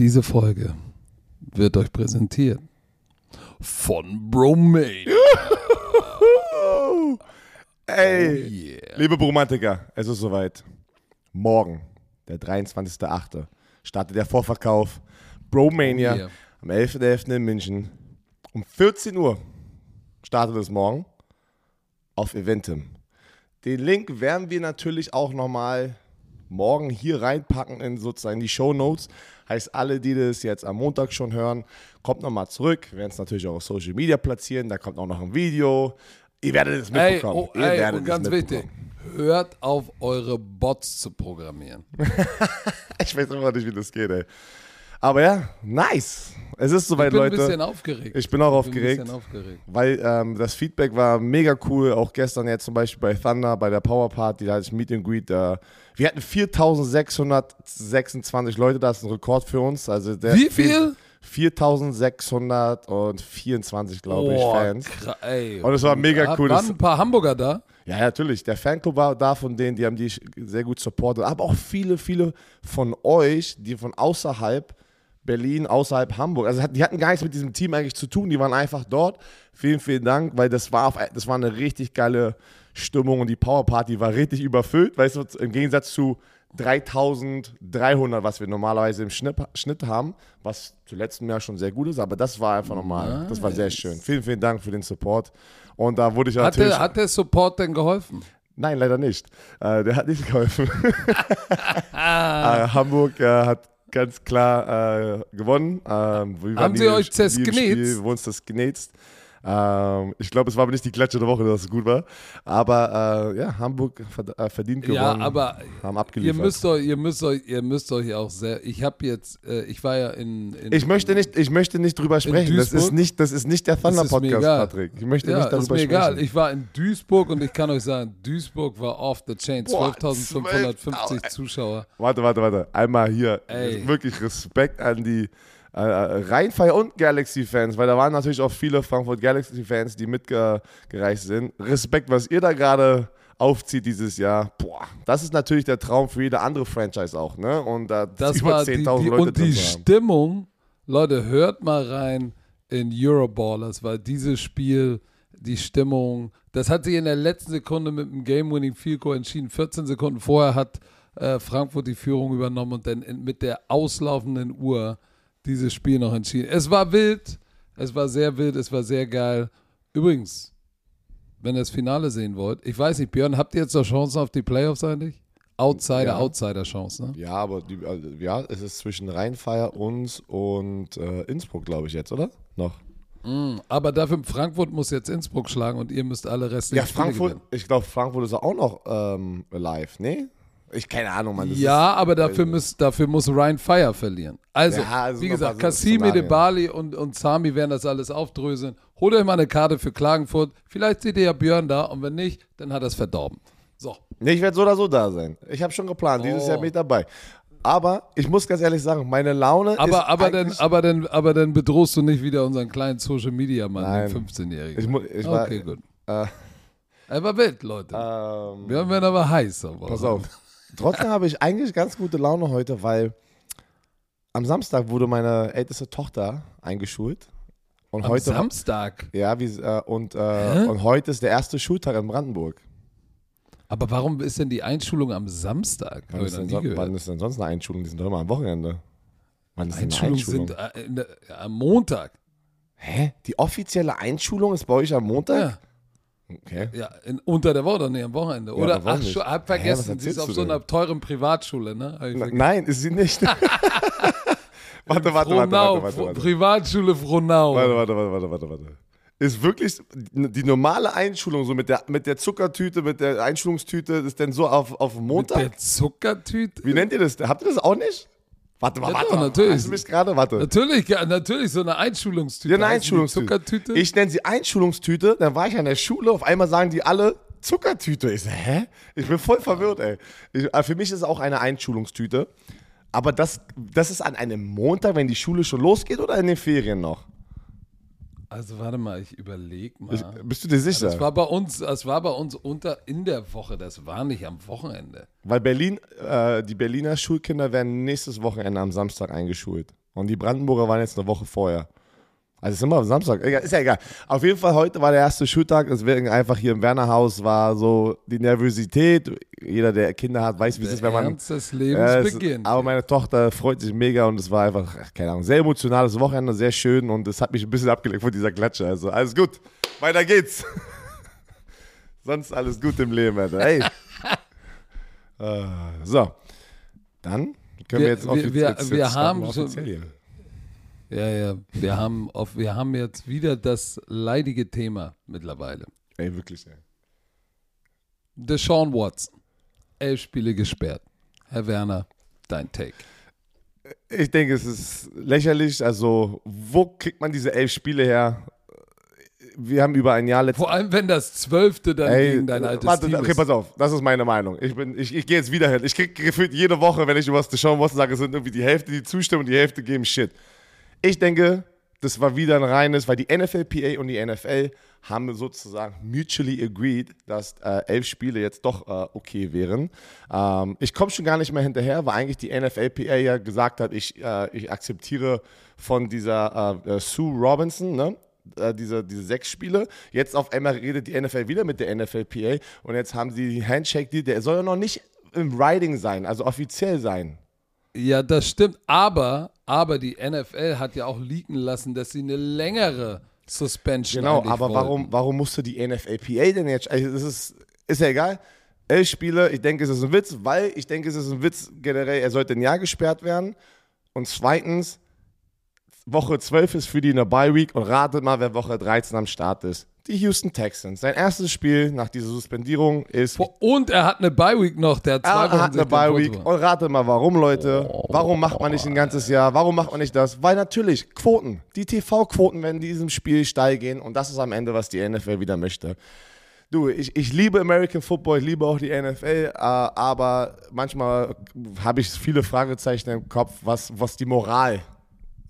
Diese Folge wird euch präsentiert von Bromade. Ey, Oh yeah. liebe Bromantiker, es ist soweit. Morgen, der 23.08., startet der Vorverkauf Bromania Oh yeah. am 11.11. in München. Um 14 Uhr startet es morgen auf Eventim. Den Link werden wir natürlich auch nochmal morgen hier reinpacken in sozusagen die Show Notes. Heißt, alle, die das jetzt am Montag schon hören, kommt nochmal zurück. Wir werden es natürlich auch auf Social Media platzieren. Da kommt auch noch ein Video. Ihr werdet es Ey, mitbekommen. oh, Ihr ey, werdet und ganz wichtig, hört auf eure Bots zu programmieren. Ich weiß immer nicht, wie das geht, ey. Aber ja, nice. Es ist Ich soweit, bin ein Leute. bisschen aufgeregt. Ich bin auch Ich bin ein aufgeregt. bisschen aufgeregt. Weil ähm, das Feedback war mega cool. Auch gestern jetzt zum Beispiel bei Thunder, bei der Power Party, da hatte ich Meet and Greet. Äh, wir hatten 4626 Leute, das ist ein Rekord für uns. Also der Wie viel? 4624, glaube ich, Boah, Fans. ey. Und es war mega cool. Waren ein paar Hamburger da? ja, natürlich. Der Fanclub war da von denen, die haben die sehr gut supportet. Aber auch viele, viele von euch, die von außerhalb Berlin, außerhalb Hamburg. Also die hatten gar nichts mit diesem Team eigentlich zu tun. Die waren einfach dort. Vielen, vielen Dank, weil das war, auf, das war eine richtig geile Stimmung und die Power Party war richtig überfüllt. Weißt du, im Gegensatz zu 3300, was wir normalerweise im Schnitt, Schnitt haben, was zu letztem Jahr schon sehr gut ist, aber das war einfach normal. Das war sehr schön. Vielen, vielen Dank für den Support. Und da wurde ich Hat natürlich. der, hat der Support denn geholfen? Nein, leider nicht. Äh, der hat nicht geholfen. äh, Hamburg äh, hat ganz klar äh, gewonnen. Ähm, Haben sie euch zersknetzt? Spiel, Wir wurden das genetzt. Ähm, ich glaube, es war aber nicht die Klatsche der Woche, dass es gut war. Aber äh, ja, Hamburg äh, verdient gewonnen. Ja, aber haben ihr abgeliefert. müsst euch, ihr müsst euch, ihr müsst euch auch sehr. Ich habe jetzt, äh, ich war ja in. in ich möchte nicht, ich möchte nicht drüber sprechen. Das ist nicht, das ist nicht der Thunder ist Podcast. Patrick. Ich möchte Ja, nicht ist darüber mir sprechen. egal. Ich war in Duisburg und ich kann euch sagen, Duisburg war off the chain. Boah, 12.550 12.000. Zuschauer. Warte, warte, warte. Einmal hier. Ey. Wirklich Respekt an die äh, Rheinfire und Galaxy-Fans, weil da waren natürlich auch viele Frankfurt Galaxy-Fans, die mitgereist sind. Respekt, was ihr da gerade aufzieht dieses Jahr. Boah, das ist natürlich der Traum für jede andere Franchise auch, ne? Und da Das über war die, 10.000 die, Leute und die. Stimmung. Leute, hört mal rein in Euroballers, weil dieses Spiel, die Stimmung, das hat sich in der letzten Sekunde mit dem Game-Winning Field Goal entschieden. 14 Sekunden vorher hat äh, Frankfurt die Führung übernommen und dann in, mit der auslaufenden Uhr dieses Spiel noch entschieden. Es war wild, es war sehr wild, es war sehr geil. Übrigens, wenn ihr das Finale sehen wollt, ich weiß nicht, Björn, habt ihr jetzt noch Chancen auf die Playoffs eigentlich? Outsider, Ja. Outsider-Chance, ne? Ja, aber die, also, ja, es ist zwischen Rheinfire, uns und äh, Innsbruck, glaube ich, jetzt, oder? Noch. Aber dafür Frankfurt muss jetzt Innsbruck schlagen und ihr müsst alle restlichen Ja, Frankfurt, ich glaube, Frankfurt ist auch noch ähm, live, ne? Ich keine Ahnung, Mann. das Ja, ist, aber dafür, muss, dafür muss Ryan Fire verlieren. Also, Ja, also wie gesagt, Kassimi, Szenarien. Debali und, und Sami werden das alles aufdröseln. Holt euch mal eine Karte für Klagenfurt. Vielleicht seht ihr ja Björn da und wenn nicht, dann hat er es verdorben. So. Nee, ich werde so oder so da sein. Ich habe schon geplant, dieses Oh. Jahr bin ich dabei. Aber ich muss ganz ehrlich sagen, meine Laune ist Aber, aber, dann, aber, dann, aber dann bedrohst du nicht wieder unseren kleinen Social Media Mann, Nein. den 15-Jährigen. Ich ich war- okay, gut. Äh, Er war wild, Leute. ähm, Björn werden aber heiß. Aber pass auf. Trotzdem habe ich eigentlich ganz gute Laune heute, weil am Samstag wurde meine älteste Tochter eingeschult. Und Am heute Samstag. ja, wie, äh, und, äh, und heute ist der erste Schultag in Brandenburg. Aber warum ist denn die Einschulung am Samstag? Wann ist, denn so, wann ist denn sonst eine Einschulung? Die sind doch immer am Wochenende. Wann ist denn eine Einschulungen Einschulung? sind äh, der, am Montag. Hä? Die offizielle Einschulung ist bei euch am Montag? Ja, Okay. ja in, unter der Woche, nicht am Wochenende. Ja, Oder, ach, schon, hab Hä, vergessen, sie ist auf so einer teuren Privatschule, ne? Na, nein, ist sie nicht. warte, warte, warte, Frohnau, warte, warte, warte. Privatschule Frohnau. Warte, warte, warte, warte, warte, warte. Ist wirklich die normale Einschulung, so mit der, mit der Zuckertüte, mit der Einschulungstüte, ist denn so auf, auf Mit Montag? der Zuckertüte? Wie nennt ihr das? Habt ihr das auch nicht? Warte mal, Ja, warte doch, mal. natürlich. Hast du mich gerade? Warte. Natürlich, ja, natürlich, so eine Einschulungstüte. Ja, eine Einschulungstüte. Zuckertüte? Ich nenne sie Einschulungstüte, dann war ich an der Schule, auf einmal sagen die alle Zuckertüte. Ich so, hä? Ich bin voll verwirrt, ey. Ich, äh, für mich ist es auch eine Einschulungstüte. Aber das, das ist an einem Montag, wenn die Schule schon losgeht oder in den Ferien noch? Also warte mal, ich überlege mal. Ich, bist du dir sicher? das war bei uns, das war bei uns unter in der Woche, das war nicht am Wochenende. Weil Berlin, äh, die Berliner Schulkinder werden nächstes Wochenende am Samstag eingeschult. Und die Brandenburger waren jetzt eine Woche vorher. Also es ist immer am Samstag, egal, ist ja egal. Auf jeden Fall, heute war der erste Schultag, deswegen einfach hier im Wernerhaus war so die Nervosität. Jeder, der Kinder hat, weiß, wie es ist, wenn man. Ernst des Lebens es- beginnt. aber meine Tochter freut sich mega und es war einfach, ach, keine Ahnung, sehr emotionales Wochenende, sehr schön und es hat mich ein bisschen abgelenkt von dieser Klatsche. Also alles gut, weiter geht's. Sonst alles gut im Leben, Alter. Hey. äh, so, dann können wir, Wir- jetzt offiziell. wir- jetzt wir starten haben wir offiziell hier. Ja, ja. Wir haben, auf, wir haben jetzt wieder das leidige Thema mittlerweile. Ey, wirklich, ey. Deshaun Watson. Elf Spiele gesperrt. Herr Werner, dein Take. Ich denke, es ist lächerlich. Also, wo kriegt man diese elf Spiele her? Wir haben über ein Jahr letztes Vor allem, wenn das Zwölfte dann Ey, gegen dein altes warte, Team okay, ist. pass auf, das ist meine Meinung. Ich, bin, ich, ich gehe jetzt wieder hin. Ich kriege gefühlt jede Woche, wenn ich über Deshaun Watson sage, sind irgendwie die Hälfte, die zustimmen und die Hälfte geben Shit. Ich denke, das war wieder ein reines, weil die NFLPA und die NFL haben sozusagen mutually agreed, dass äh, elf Spiele jetzt doch äh, okay wären. Ähm, ich komme schon gar nicht mehr hinterher, weil eigentlich die NFLPA ja gesagt hat, ich, äh, ich akzeptiere von dieser äh, äh, Sue Robinson, ne? äh, diese, diese sechs Spiele. Jetzt auf einmal redet die NFL wieder mit der NFLPA und jetzt haben sie die Handshake-Deal, der soll ja noch nicht im Writing sein, also offiziell sein. Ja, das stimmt. Aber, aber die NFL hat ja auch leaken lassen, dass sie eine längere Suspension Genau, aber wollten. warum, warum musste die NFLPA denn jetzt? Also das ist, ist ja egal. Elf Spiele, ich denke, es ist ein Witz, weil ich denke, es ist ein Witz generell, er sollte ein Jahr gesperrt werden. Und zweitens, Woche 12 ist für die eine Bye-Week und ratet mal, wer Woche 13 am Start ist. Die Houston Texans. Sein erstes Spiel nach dieser Suspendierung ist Und er hat eine Bye-Week noch, der hat zwei Er Wochen hat eine Bye-Week. Foto- Und rate mal, warum, Leute? Warum macht man nicht ein ganzes Jahr? Warum macht man nicht das? Weil natürlich, Quoten. Die TV-Quoten werden in diesem Spiel steil gehen. Und das ist am Ende, was die NFL wieder möchte. Du, ich, ich liebe American Football, ich liebe auch die NFL, äh, aber manchmal habe ich viele Fragezeichen im Kopf, was, was die Moral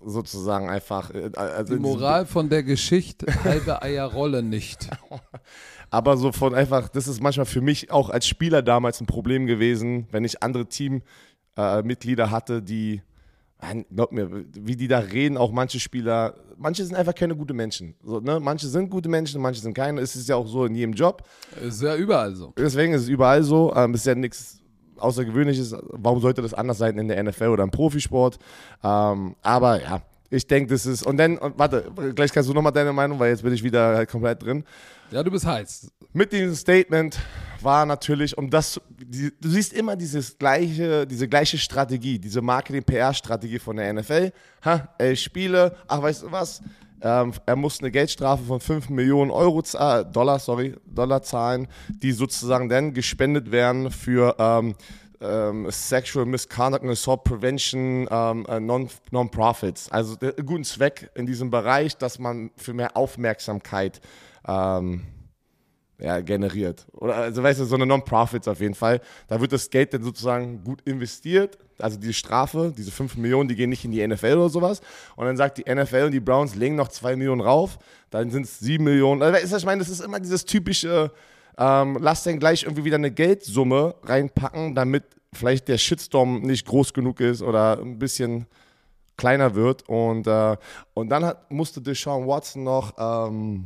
sozusagen einfach. äh, Also Die Moral von der Geschichte, halbe Eier rollen nicht. Aber so von einfach, das ist manchmal für mich auch als Spieler damals ein Problem gewesen, wenn ich andere Teammitglieder hatte, die, glaub mir, wie die da reden, auch manche Spieler, manche sind einfach keine gute Menschen. So, ne? Manche sind gute Menschen, manche sind keine. Es ist ja auch so in jedem Job. Ist ja überall so. Deswegen ist es überall so. Ähm, ist ja nichts Außergewöhnliches. Warum sollte das anders sein in der NFL oder im Profisport? Ähm, aber ja, ich denke, das ist. Und dann, und warte, gleich kannst du nochmal deine Meinung, weil jetzt bin ich wieder halt komplett drin. Ja, du bist heiß. Mit diesem Statement war natürlich, um das, die, du siehst immer dieses gleiche, diese gleiche Strategie, diese Marketing-PR-Strategie von der NFL. Ha, elf Spiele, ach, weißt du was? Ähm, er muss eine Geldstrafe von 5 Millionen Euro, zahl- Dollar, sorry, Dollar zahlen, die sozusagen dann gespendet werden für ähm, ähm, Sexual Misconduct and Assault Prevention ähm, äh, non- Non-Profits. also der, guten Zweck in diesem Bereich, dass man für mehr Aufmerksamkeit ähm, ja, generiert. Oder also weißt du, so eine Non-Profits auf jeden Fall. Da wird das Geld dann sozusagen gut investiert. Also die Strafe, diese 5 Millionen, die gehen nicht in die NFL oder sowas. Und dann sagt die NFL und die Browns legen noch 2 Millionen rauf. Dann sind es 7 Millionen. Also, ich meine, das ist immer dieses typische, ähm, lass dann gleich irgendwie wieder eine Geldsumme reinpacken, damit vielleicht der Shitstorm nicht groß genug ist oder ein bisschen kleiner wird. Und, äh, und dann hat, musste Deshaun Watson noch ähm,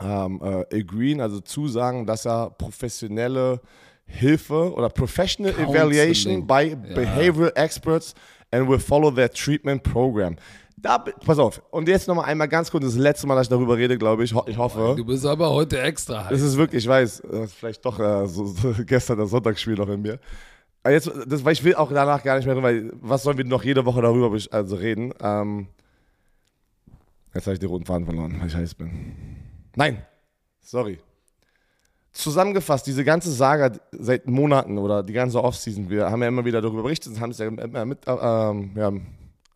ähm, äh, agreeen, also zusagen, dass er professionelle Hilfe oder Professional Counseling. Evaluation by Behavioral Experts and will follow their treatment program. Da, pass auf, und jetzt nochmal einmal ganz kurz, das letzte Mal, dass ich darüber rede, glaube ich, Ho- ich hoffe. Du bist aber heute extra heiß. Das ist wirklich, ich weiß, vielleicht doch äh, so, so gestern das Sonntagsspiel noch in mir. Aber jetzt, das, weil ich will auch danach gar nicht mehr, weil was sollen wir noch jede Woche darüber also reden? Ähm, jetzt habe ich den roten Faden verloren, weil ich heiß bin. Nein, sorry. Zusammengefasst, diese ganze Saga seit Monaten oder die ganze Offseason, wir haben ja immer wieder darüber berichtet und haben es ja immer mit, äh, ja,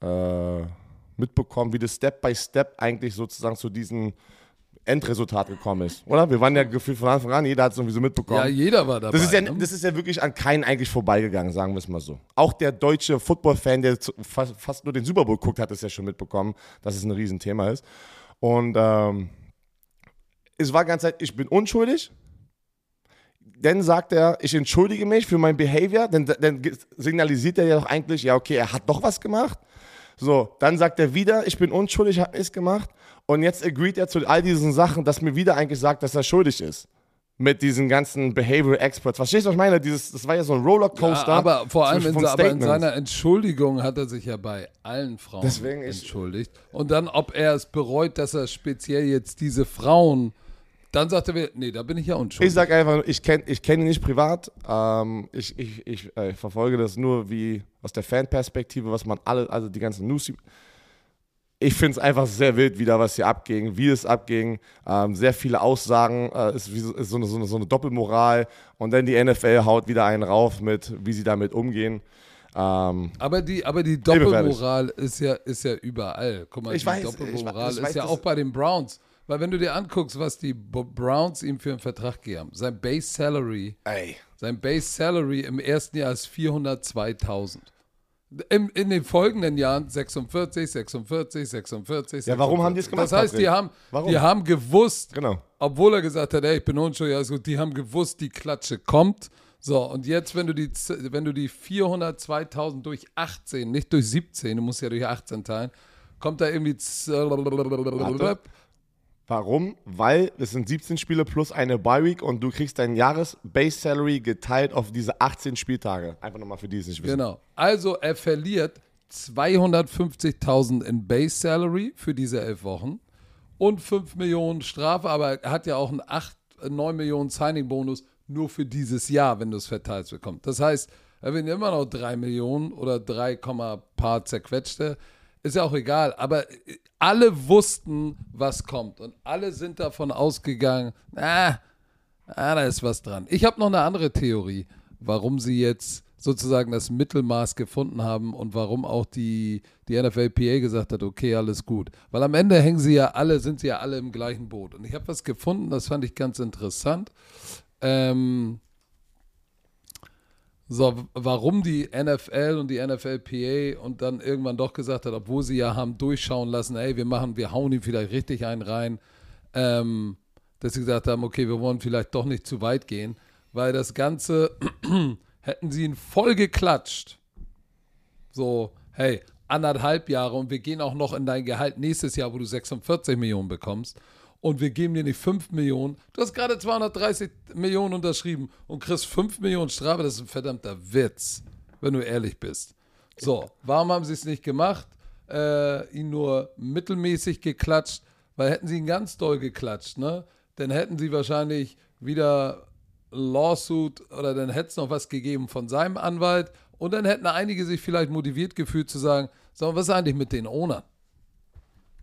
äh, mitbekommen, wie das Step by Step eigentlich sozusagen zu diesem Endresultat gekommen ist, oder? Wir waren ja gefühlt von Anfang an, jeder hat es irgendwie so mitbekommen. ja, jeder war dabei. Das ist, ja, ne? das ist ja wirklich an keinen eigentlich vorbeigegangen, sagen wir es mal so. Auch der deutsche Football-Fan, der fast, fast nur den Super Bowl guckt, hat es ja schon mitbekommen, dass es ein Riesenthema ist. Und ähm, es war ganz Zeit, ich bin unschuldig. Dann sagt er, ich entschuldige mich für mein Behavior. Dann, dann signalisiert er ja doch eigentlich, ja, okay, er hat doch was gemacht. So, dann sagt er wieder, ich bin unschuldig, habe es gemacht. Und jetzt agreed er zu all diesen Sachen, dass mir wieder eigentlich sagt, dass er schuldig ist. Mit diesen ganzen Behavioral Experts. Verstehst du, was ich meine? Dieses, das war ja so ein Rollercoaster. Ja, aber vor allem in, aber in, seiner Entschuldigung hat er sich ja bei allen Frauen Deswegen entschuldigt. Und dann, ob er es bereut, dass er speziell jetzt diese Frauen dann sagt er nee, da bin ich ja unschuldig. Ich sag einfach, ich kenne ich kenn ihn nicht privat. Ähm, ich ich, ich äh, verfolge das nur wie aus der Fanperspektive, was man alle, also die ganzen News. Ich finde es einfach sehr wild, wieder was hier abging, wie es abging. Ähm, sehr viele Aussagen, äh, ist, wie, ist so, eine, so, eine, so eine Doppelmoral. Und dann die NFL haut wieder einen rauf mit, wie sie damit umgehen. Ähm, aber die, aber die Doppelmoral ist ja, ist ja überall. Guck mal, ich die weiß, Doppelmoral ich, ich ist ja auch bei den Browns. Weil wenn du dir anguckst, was die Browns ihm für einen Vertrag geben, sein Base Salary, Ey. sein Base Salary im ersten Jahr ist 402.000. In, in den folgenden Jahren 46, 46, 46. Ja, warum haben die es gemacht? Das heißt, die haben, die haben gewusst, genau. obwohl er gesagt hat, ey, ich bin unschuldig, also die haben gewusst, die Klatsche kommt. So, und jetzt, wenn du die, wenn du die 402.000 durch 18, nicht durch 17, du musst ja durch 18 teilen, kommt da irgendwie. Warum? Weil es sind 17 Spiele plus eine Bye Week und du kriegst dein Jahres-Base Salary geteilt auf diese 18 Spieltage. Einfach nochmal für die es nicht wissen. Genau. Also er verliert 250.000 in Base Salary für diese elf Wochen und 5 Millionen Strafe, aber er hat ja auch einen 8, 9 Millionen Signing-Bonus nur für dieses Jahr, wenn du es verteilt bekommst. Das heißt, er will immer noch 3 Millionen oder 3, paar zerquetschte. Ist ja auch egal, aber alle wussten, was kommt. Und alle sind davon ausgegangen, ah, ah da ist was dran. Ich habe noch eine andere Theorie, warum sie jetzt sozusagen das Mittelmaß gefunden haben und warum auch die, die NFLPA gesagt hat, okay, alles gut. Weil am Ende hängen sie ja alle, sind sie ja alle im gleichen Boot. Und ich habe was gefunden, das fand ich ganz interessant. Ähm, so, warum die NFL und die NFLPA und dann irgendwann doch gesagt hat, obwohl sie ja haben durchschauen lassen, ey, wir machen, wir hauen ihm vielleicht richtig einen rein, ähm, dass sie gesagt haben, okay, wir wollen vielleicht doch nicht zu weit gehen, weil das Ganze hätten sie ihn voll geklatscht. So, hey, anderthalb Jahre und wir gehen auch noch in dein Gehalt nächstes Jahr, wo du 46 Millionen bekommst und wir geben dir nicht 5 Millionen. Du hast gerade 230 Millionen unterschrieben und kriegst 5 Millionen Strafe. Das ist ein verdammter Witz, wenn du ehrlich bist. So, warum haben sie es nicht gemacht? Äh, ihn nur mittelmäßig geklatscht, weil hätten sie ihn ganz doll geklatscht, ne? Dann hätten sie wahrscheinlich wieder Lawsuit oder dann hätte es noch was gegeben von seinem Anwalt und dann hätten einige sich vielleicht motiviert gefühlt zu sagen, so, was ist eigentlich mit den Ownern?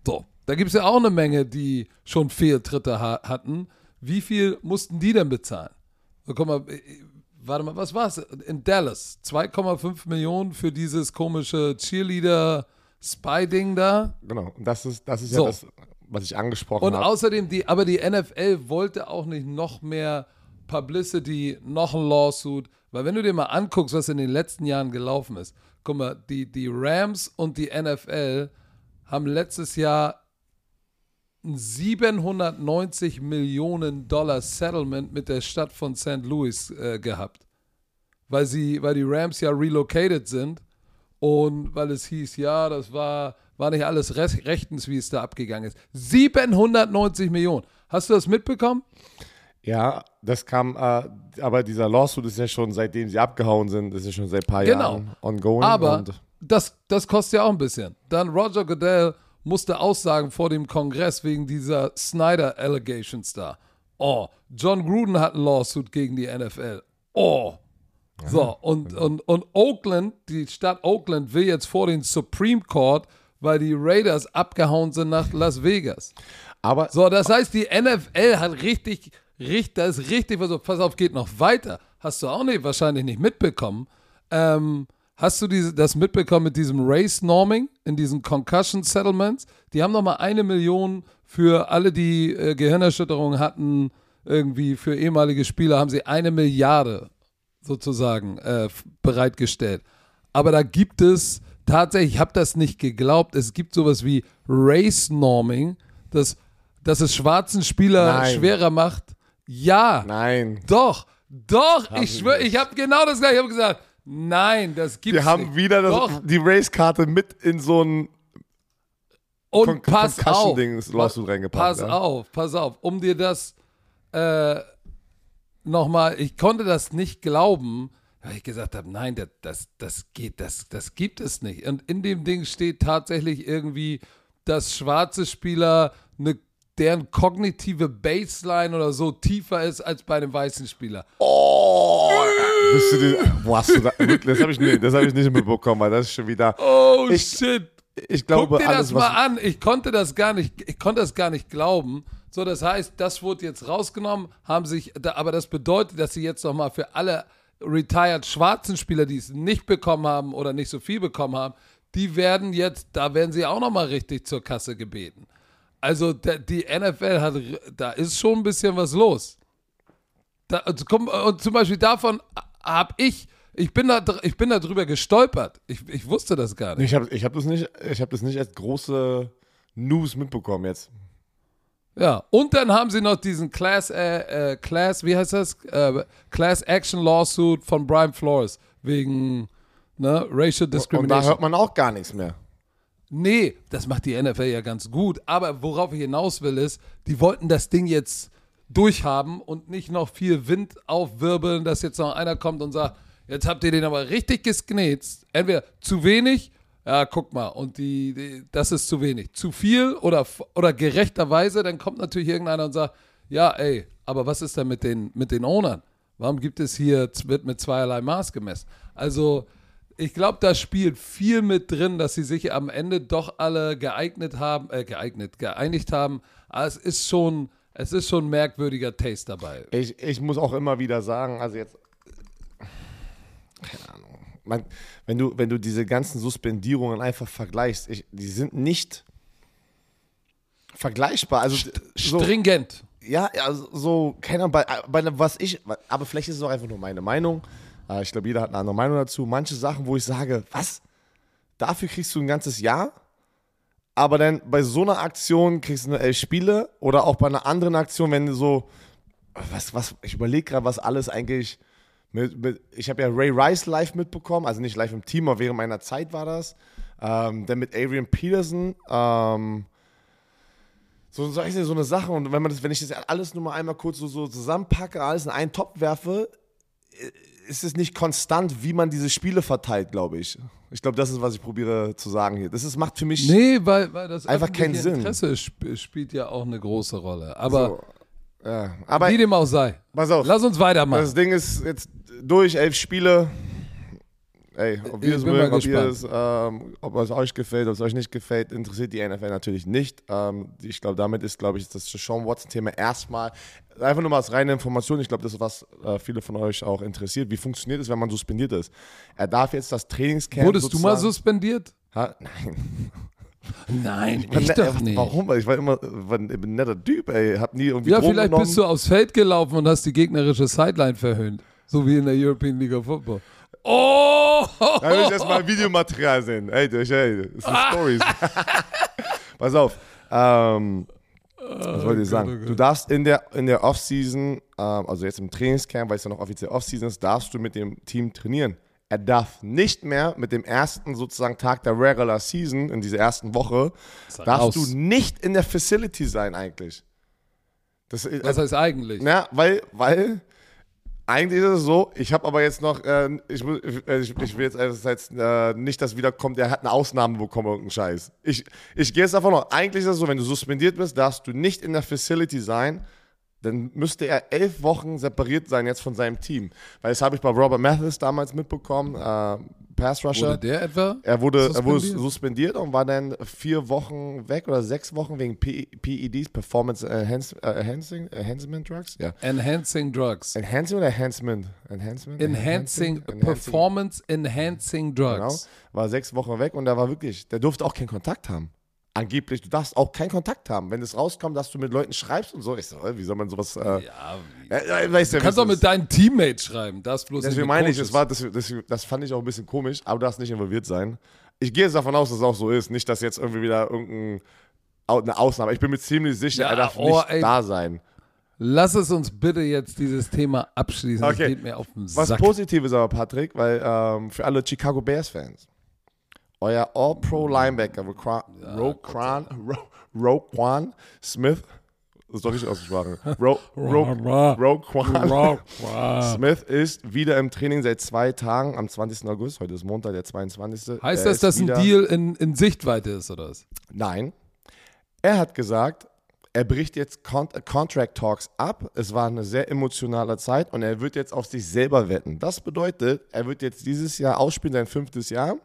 So, da gibt es ja auch eine Menge, die schon Fehltritte ha hatten. Wie viel mussten die denn bezahlen? So, guck mal, äh, warte mal, was war es? In Dallas 2,5 Millionen für dieses komische Cheerleader-Spy-Ding da. Genau, das ist, das ist so. ja das, was ich angesprochen habe. Und außerdem, die, aber die NFL wollte auch nicht noch mehr Publicity, noch ein Lawsuit, weil wenn du dir mal anguckst, was in den letzten Jahren gelaufen ist, guck mal, die, die Rams und die NFL haben letztes Jahr 790 Millionen Dollar Settlement mit der Stadt von St. Louis äh, gehabt. Weil, sie, weil die Rams ja relocated sind und weil es hieß, ja, das war, war nicht alles rechtens, wie es da abgegangen ist. 790 Millionen. Hast du das mitbekommen? Ja, das kam, äh, aber dieser Lawsuit ist ja schon, seitdem sie abgehauen sind, ist ja schon seit ein paar genau. Jahren ongoing. Aber das, das kostet ja auch ein bisschen. Dann Roger Goodell musste aussagen vor dem Kongress wegen dieser Snyder-Allegations da. Oh, John Gruden hat ein Lawsuit gegen die NFL. Oh. So, und, und, und Oakland, die Stadt Oakland will jetzt vor den Supreme Court, weil die Raiders abgehauen sind nach Las Vegas. Aber so, das heißt, die NFL hat richtig, richtig, das ist richtig, pass auf, geht noch weiter. Hast du auch nicht, wahrscheinlich nicht mitbekommen. Ähm, Hast du diese, das mitbekommen mit diesem Race Norming in diesen Concussion Settlements? Die haben nochmal eine Million für alle, die äh, Gehirnerschütterungen hatten, irgendwie für ehemalige Spieler, haben sie eine Milliarde sozusagen äh, bereitgestellt. Aber da gibt es tatsächlich, ich habe das nicht geglaubt, es gibt sowas wie Race Norming. dass, dass es schwarzen Spieler Nein. schwerer macht? Ja. Nein. Doch. Doch. Haben ich schwöre, ich habe genau das gleiche. Ich habe gesagt, nein, das gibt's Wir haben nicht. wieder das, die Race-Karte mit in so ein Und Con- pass auf. Reingepackt, Pass ja. auf, pass auf. Um dir das äh, nochmal, ich konnte das nicht glauben, weil ich gesagt habe, nein, das, das, das geht, das, das gibt es nicht. Und in dem Ding steht tatsächlich irgendwie, dass schwarze Spieler eine deren kognitive Baseline oder so tiefer ist als bei einem weißen Spieler. Oh! Bist du dir, wo hast du da, das habe ich, das hab ich nicht mitbekommen, weil das ist schon wieder. Oh Ich- shit. Ich glaube, Guck dir alles, das mal an. Ich konnte das gar nicht, ich konnte das gar nicht glauben. So, das heißt, das wurde jetzt rausgenommen, haben sich, aber das bedeutet, dass sie jetzt nochmal für alle retired schwarzen Spieler, die es nicht bekommen haben oder nicht so viel bekommen haben, die werden jetzt, da werden sie auch nochmal richtig zur Kasse gebeten. Also die NFL hat, da ist schon ein bisschen was los. Da, und, komm, und zum Beispiel davon habe ich, ich bin da, ich bin da drüber gestolpert. Ich, ich wusste das gar nicht. Ich habe ich hab das, nicht- ich hab das nicht als große News mitbekommen jetzt. Ja, und dann haben sie noch diesen Class, äh, äh, Class, wie heißt das? Äh, Class Action Lawsuit von Brian Flores wegen ne, Racial Und da Discrimination. hört man auch gar nichts mehr. Nee, das macht die NFL ja ganz gut. Aber worauf ich hinaus will, ist, die wollten das Ding jetzt durchhaben und nicht noch viel Wind aufwirbeln, dass jetzt noch einer kommt und sagt, jetzt habt ihr den aber richtig gesknetzt. Entweder zu wenig, ja, guck mal, und die, die das ist zu wenig. Zu viel oder, oder gerechterweise, dann kommt natürlich irgendeiner und sagt, ja, ey, aber was ist denn mit den, mit den Ownern? Warum gibt es hier, wird mit zweierlei Maß gemessen? Also, ich glaube, da spielt viel mit drin, dass sie sich am Ende doch alle geeignet haben, äh, geeignet, geeinigt haben. Aber es ist schon, es ist schon ein merkwürdiger Taste dabei. Ich, ich muss auch immer wieder sagen, also jetzt. Keine Ahnung. Man, wenn, du, wenn du diese ganzen Suspendierungen einfach vergleichst, ich, die sind nicht vergleichbar. Also, so, Stringent. ja, also so, keine Ahnung, bei, bei was ich, aber vielleicht ist es auch einfach nur meine Meinung. Äh, Ich glaube, jeder hat eine andere Meinung dazu. Manche Sachen, wo ich sage, was? Dafür kriegst du ein ganzes Jahr? Aber dann bei so einer Aktion kriegst du nur elf Spiele oder auch bei einer anderen Aktion, wenn du so, was, was, ich überlege gerade, was alles eigentlich mit, mit ich habe ja Ray Rice live mitbekommen, also nicht live im Team, aber während meiner Zeit war das. Ähm, dann mit Adrian Peterson, ähm, so, so, so eine Sache und wenn man das, wenn ich das alles nur mal einmal kurz so, so zusammenpacke, alles in einen Topf werfe, ist es nicht konstant, wie man diese Spiele verteilt, glaube ich. Ich glaube, das ist, was ich probiere zu sagen hier. Das ist, macht für mich Nee, weil, weil das Einfach keinen Sinn. Interesse sp spielt ja auch eine große Rolle. Aber so. Ja. Aber wie dem auch sei. pass auf, Lass uns weitermachen. das Ding ist jetzt durch, elf Spiele. Ey, ob wir es mögen, ob, es, ähm, ob es euch gefällt, ob es euch nicht gefällt, interessiert die NFL natürlich nicht. Ähm, ich glaube, damit ist, glaube ich, das Sean Watson-Thema erstmal einfach nur mal als reine Information. Ich glaube, das ist, was äh, viele von euch auch interessiert. Wie funktioniert es, wenn man suspendiert ist? Er darf jetzt das Trainingscamp. Wurdest du mal suspendiert? Ha? Nein. Nein, Ich ich ne- doch nicht. Warum? Weil Ich war immer war ein netter Typ, ey. Hab nie irgendwie Ja, Drogen vielleicht genommen. bist du aufs Feld gelaufen und hast die gegnerische Sideline verhöhnt. So wie in der European League of Football. Oh! Da will ich erstmal Videomaterial sehen. Ey, das, ey, das sind Stories. Pass auf. Ähm, was wollte ich sagen? oh. Du darfst in der, in der Offseason, ähm, also jetzt im Trainingscamp, weil es ja noch offiziell Offseason ist, darfst du mit dem Team trainieren. Er darf nicht mehr mit dem ersten sozusagen Tag der Regular Season, in dieser ersten Woche, darfst raus. du nicht in der Facility sein eigentlich. Das, Was heißt eigentlich? ja, weil, weil eigentlich ist es so, ich habe aber jetzt noch, äh, ich, äh, ich, will jetzt, jetzt äh, nicht, dass wieder kommt, er hat eine Ausnahme bekommen, irgendeinen Scheiß. Ich, ich gehe jetzt davon aus, eigentlich ist es so, wenn du suspendiert bist, darfst du nicht in der Facility sein, dann müsste er elf Wochen separiert sein jetzt von seinem Team. Weil das habe ich bei Robert Mathis damals mitbekommen, äh, Pass Rusher. Wurde der etwa? Er wurde, er wurde suspendiert? suspendiert und war dann vier Wochen weg oder sechs Wochen wegen P PEDs, Performance Enhancing, Enhancement Drugs? Ja. Enhancing Drugs. Enhancing oder Enhancement? Enhancement? Enhancing, Performance Enhancing Genau. Drugs. War sechs Wochen weg und der war wirklich, der durfte auch keinen Kontakt haben. Angeblich, du darfst auch keinen Kontakt haben. Wenn es rauskommt, dass du mit Leuten schreibst und so, ich so, wie soll man sowas. Äh, Ja, äh, weißt ja, du kannst wie auch es mit deinen Teammates schreiben. Das bloß Deswegen meine ich, das, war, das, das, das fand ich auch ein bisschen komisch, aber du darfst nicht involviert sein. Ich gehe jetzt davon aus, dass es auch so ist. Nicht, dass jetzt irgendwie wieder irgendein eine Ausnahme. Ich bin mir ziemlich sicher, Ja, er darf oh, nicht ey. da sein. Lass es uns bitte jetzt dieses Thema abschließen. Das Okay. geht mir auf den Was Sack. Positives aber, Patrick, weil ähm, für alle Chicago Bears-Fans, euer All-Pro-Linebacker Roquan, Roquan, Ro- Roquan Smith, das ist doch richtig ausgesprochen, Ro, Ro, Roquan Smith ist wieder im Training seit zwei Tagen am 20. August. Heute ist Montag, der 22. Heißt das, dass ein Deal in, in Sichtweite ist, oder was? Nein. Er hat gesagt, er bricht jetzt Con Contract Talks ab. Es war eine sehr emotionale Zeit und er wird jetzt auf sich selber wetten. Das bedeutet, er wird jetzt dieses Jahr ausspielen, sein fünftes Jahr,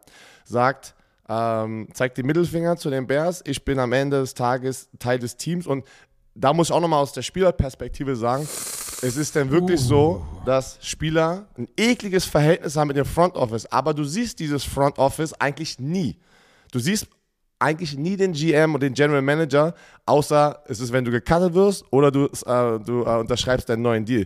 sagt, ähm, zeigt den Mittelfinger zu den Bears. Ich bin am Ende des Tages Teil des Teams und da muss ich auch nochmal aus der Spielerperspektive sagen, es ist denn wirklich so, dass Spieler ein ekliges Verhältnis haben mit dem Front Office, aber du siehst dieses Front Office eigentlich nie. Du siehst eigentlich nie den GM und den General Manager, außer es ist, wenn du gecuttet wirst oder du, äh, du äh, unterschreibst deinen neuen Deal.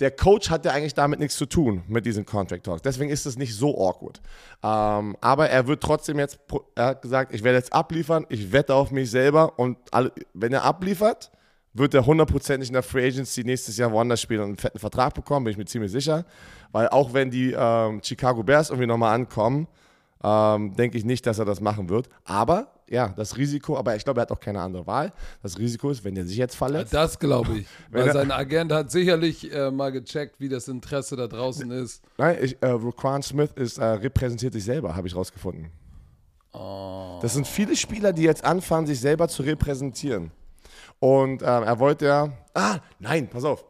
Der Coach hat ja eigentlich damit nichts zu tun mit diesen Contract Talks. Deswegen ist es nicht so awkward. Ähm, aber er wird trotzdem jetzt, er hat gesagt, ich werde jetzt abliefern, ich wette auf mich selber und alle, wenn er abliefert, wird er hundertprozentig in der Free Agency nächstes Jahr woanders spielen und einen fetten Vertrag bekommen, bin ich mir ziemlich sicher. Weil auch wenn die ähm, Chicago Bears irgendwie nochmal ankommen, ähm, denke ich nicht, dass er das machen wird. Aber ja, das Risiko, aber ich glaube, er hat auch keine andere Wahl. Das Risiko ist, wenn er sich jetzt verletzt. Das glaube ich. Weil sein Agent hat sicherlich äh, mal gecheckt, wie das Interesse da draußen ist. Nein, ich, äh, Roquan Smith ist, äh, repräsentiert sich selber, habe ich rausgefunden. Oh. Das sind viele Spieler, die jetzt anfangen, sich selber zu repräsentieren. Und ähm, er wollte ja. Ah, nein, pass auf.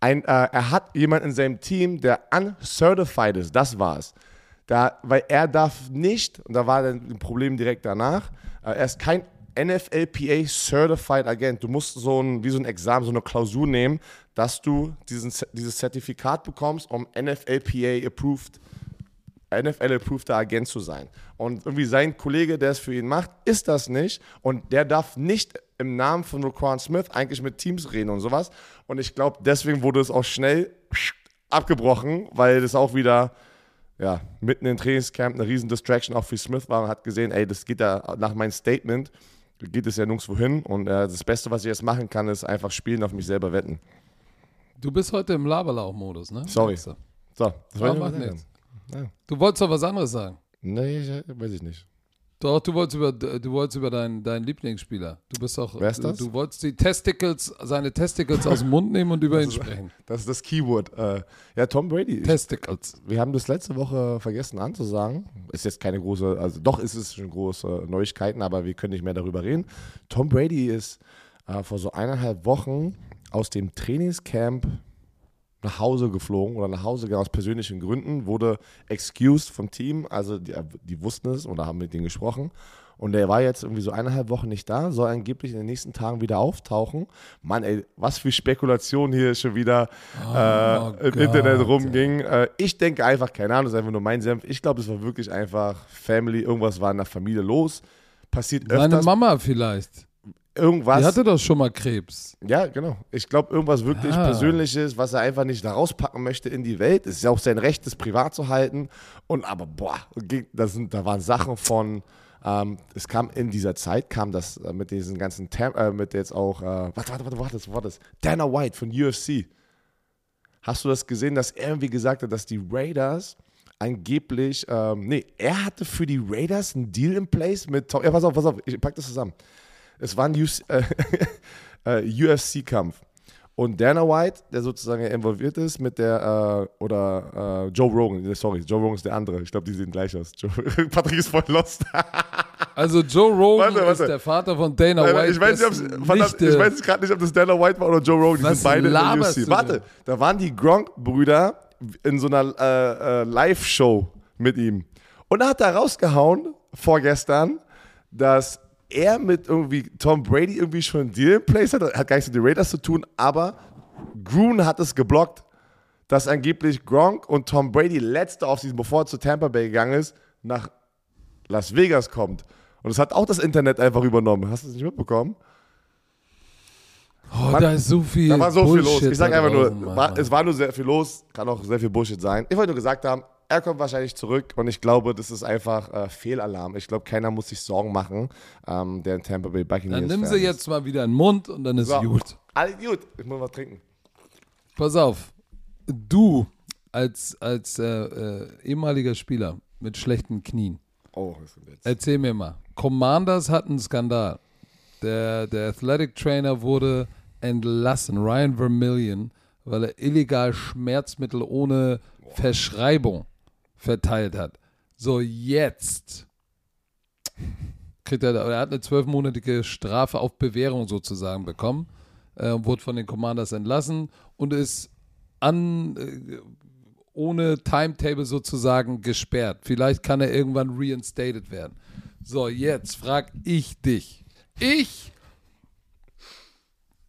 Ein, äh, er hat jemanden in seinem Team, der uncertified ist. Das war's. Da, weil er darf nicht, und da war dann ein Problem direkt danach, äh, er ist kein NFLPA Certified Agent. Du musst so ein, wie so ein Examen, so eine Klausur nehmen, dass du diesen, dieses Zertifikat bekommst, um NFLPA approved NFL-approveder Agent zu sein. Und irgendwie sein Kollege, der es für ihn macht, ist das nicht. Und der darf nicht im Namen von Roquan Smith eigentlich mit Teams reden und sowas. Und ich glaube, deswegen wurde es auch schnell abgebrochen, weil das auch wieder ja, mitten im Trainingscamp eine riesen Distraction auch für Smith war und hat gesehen, ey, das geht ja nach meinem Statement, geht es ja nirgendwo hin. Und äh, das Beste, was ich jetzt machen kann, ist einfach spielen, auf mich selber wetten. Du bist heute im Laberlauch-Modus, ne? Sorry. So, das Ja, mal sagen. nichts. Ja. Du wolltest doch was anderes sagen. Nee, ich, weiß ich nicht. Doch, du wolltest über, du wolltest über deinen, deinen Lieblingsspieler. Du bist doch. Wer ist das? Du, du wolltest die Testicles, seine Testicles aus dem Mund nehmen und über ihn sprechen. Das ist das Keyword. Äh, ja, Tom Brady. Testicles. Wir haben das letzte Woche vergessen anzusagen. Ist jetzt keine große, also doch ist es schon große Neuigkeiten, aber wir können nicht mehr darüber reden. Tom Brady ist äh, vor so eineinhalb Wochen aus dem Trainingscamp nach Hause geflogen oder nach Hause gegangen aus persönlichen Gründen, wurde excused vom Team, also die, die wussten es oder haben mit denen gesprochen. Und der war jetzt irgendwie so eineinhalb Wochen nicht da, soll angeblich in den nächsten Tagen wieder auftauchen. Mann, ey, was für Spekulation hier schon wieder äh, im Oh Gott, Internet rumging. Äh, ich denke einfach, keine Ahnung, das ist einfach nur mein Senf. Ich glaube, es war wirklich einfach Family, irgendwas war in der Familie los. Passiert Seine öfters. Mama vielleicht. Irgendwas. Die hatte doch schon mal Krebs. Ja, genau. Ich glaube, irgendwas wirklich Ah. Persönliches, was er einfach nicht da rauspacken möchte in die Welt. Es ist ja auch sein Recht, das privat zu halten. Und aber, boah, das sind, da waren Sachen von, ähm, es kam in dieser Zeit, kam das äh, mit diesen ganzen, Tam äh, mit jetzt auch, äh, warte, warte, warte, warte, was war das? Dana White von UFC. Hast du das gesehen, dass er irgendwie gesagt hat, dass die Raiders angeblich, ähm, nee, er hatte für die Raiders einen Deal in place mit Tom, ja, pass auf, pass auf, ich pack das zusammen. Es war ein UC, äh, äh, UFC-Kampf. Und Dana White, der sozusagen involviert ist mit der, äh, oder äh, Joe Rogan, sorry, Joe Rogan ist der andere. Ich glaube, die sehen gleich aus. Joe, Patrick ist voll lost. Also Joe Rogan Warte, warte. ist der Vater von Dana White. ich weiß, nicht, ich weiß gerade nicht, ob das Dana White war oder Joe Rogan. Die Was sind beide in der laberst UFC. Warte, da waren die Gronk-Brüder in so einer äh, äh, Live-Show mit ihm. Und da hat er rausgehauen, vorgestern, dass er mit irgendwie Tom Brady irgendwie schon einen Deal in place hat. Hat gar nichts mit den Raiders zu tun, aber Grun hat es geblockt, dass angeblich Gronk und Tom Brady letzte Offseason, bevor er zu Tampa Bay gegangen ist, nach Las Vegas kommt. Und das hat auch das Internet einfach übernommen. Hast du das nicht mitbekommen? Oh, Mann, da ist so viel. Da war so Bullshit viel los. Ich sag einfach nur, war, es war nur sehr viel los, kann auch sehr viel Bullshit sein. Ich wollte nur gesagt haben, er kommt wahrscheinlich zurück und ich glaube, das ist einfach äh, Fehlalarm. Ich glaube, keiner muss sich Sorgen machen, ähm, der in Tampa Bay Buccaneers Dann nimm sie jetzt mal wieder in den Mund und dann ist So. gut. Alles gut. Ich muss was trinken. Pass auf, du als, als äh, äh, ehemaliger Spieler mit schlechten Knien, Oh, das ist jetzt. erzähl mir mal. Commanders hatten einen Skandal. Der, der Athletic Trainer wurde entlassen, Ryan Vermillion, weil er illegal Schmerzmittel ohne Verschreibung verteilt hat. So, jetzt kriegt er, er hat eine zwölfmonatige Strafe auf Bewährung sozusagen bekommen, äh, wurde von den Commanders entlassen und ist an, äh, ohne Timetable sozusagen gesperrt. Vielleicht kann er irgendwann reinstated werden. So, jetzt frag ich dich. Ich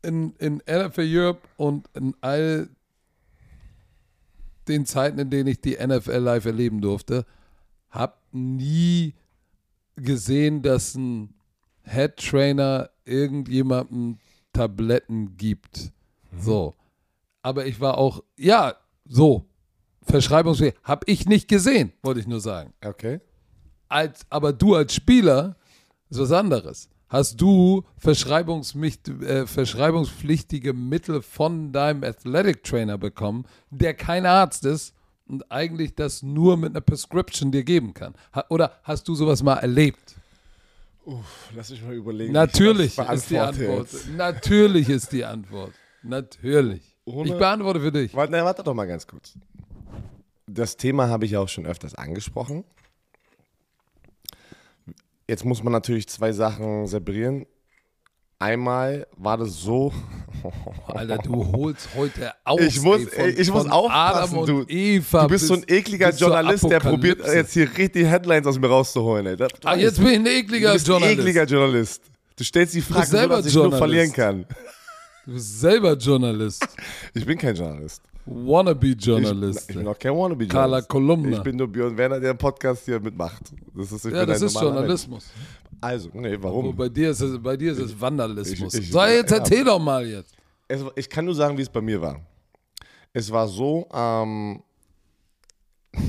in, in NFL Europe und in all den Zeiten, in denen ich die NFL live erleben durfte, habe nie gesehen, dass ein Head Trainer irgendjemandem Tabletten gibt. So. Aber ich war auch, ja, so. Verschreibungsfähig. Habe ich nicht gesehen, wollte ich nur sagen. Okay. Als, aber du als Spieler ist was anderes. Hast du äh, verschreibungspflichtige Mittel von deinem Athletic Trainer bekommen, der kein Arzt ist und eigentlich das nur mit einer Prescription dir geben kann? Ha oder hast du sowas mal erlebt? Lass mich mal überlegen. Natürlich ist die Antwort. jetzt. Natürlich ist die Antwort. Natürlich. Ohne- Ich beantworte für dich. Warte, warte doch mal ganz kurz. Das Thema habe ich ja auch schon öfters angesprochen. Jetzt muss man natürlich zwei Sachen separieren. Einmal war das so, Alter, du holst heute aus. Ich muss- ey, ich muss aufpassen, du- Eva du bist so ein ekliger Journalist, der probiert Apokalypse. jetzt hier richtig Headlines aus mir rauszuholen. Ey. Das- Ah, jetzt bin ich ein ekliger du bist ein Journalist. ekliger Journalist. Du stellst die Fragen so, dass ich nur Journalist. verlieren kann. Du bist selber Journalist. Ich bin kein Journalist. Wannabe-Journalist. Ich, ich bin auch kein wannabe Carla. Kolumna. Ich bin nur Björn Werner, der einen Podcast hier mitmacht. Das ist, ja, das ist Journalismus. Mensch. Also, nee, Aber warum? bei dir ist es, bei dir ist es Vandalismus. Ich- ich- so, jetzt ja. erzähl doch mal jetzt. Es, ich kann nur sagen, wie es bei mir war. Es war so, ähm,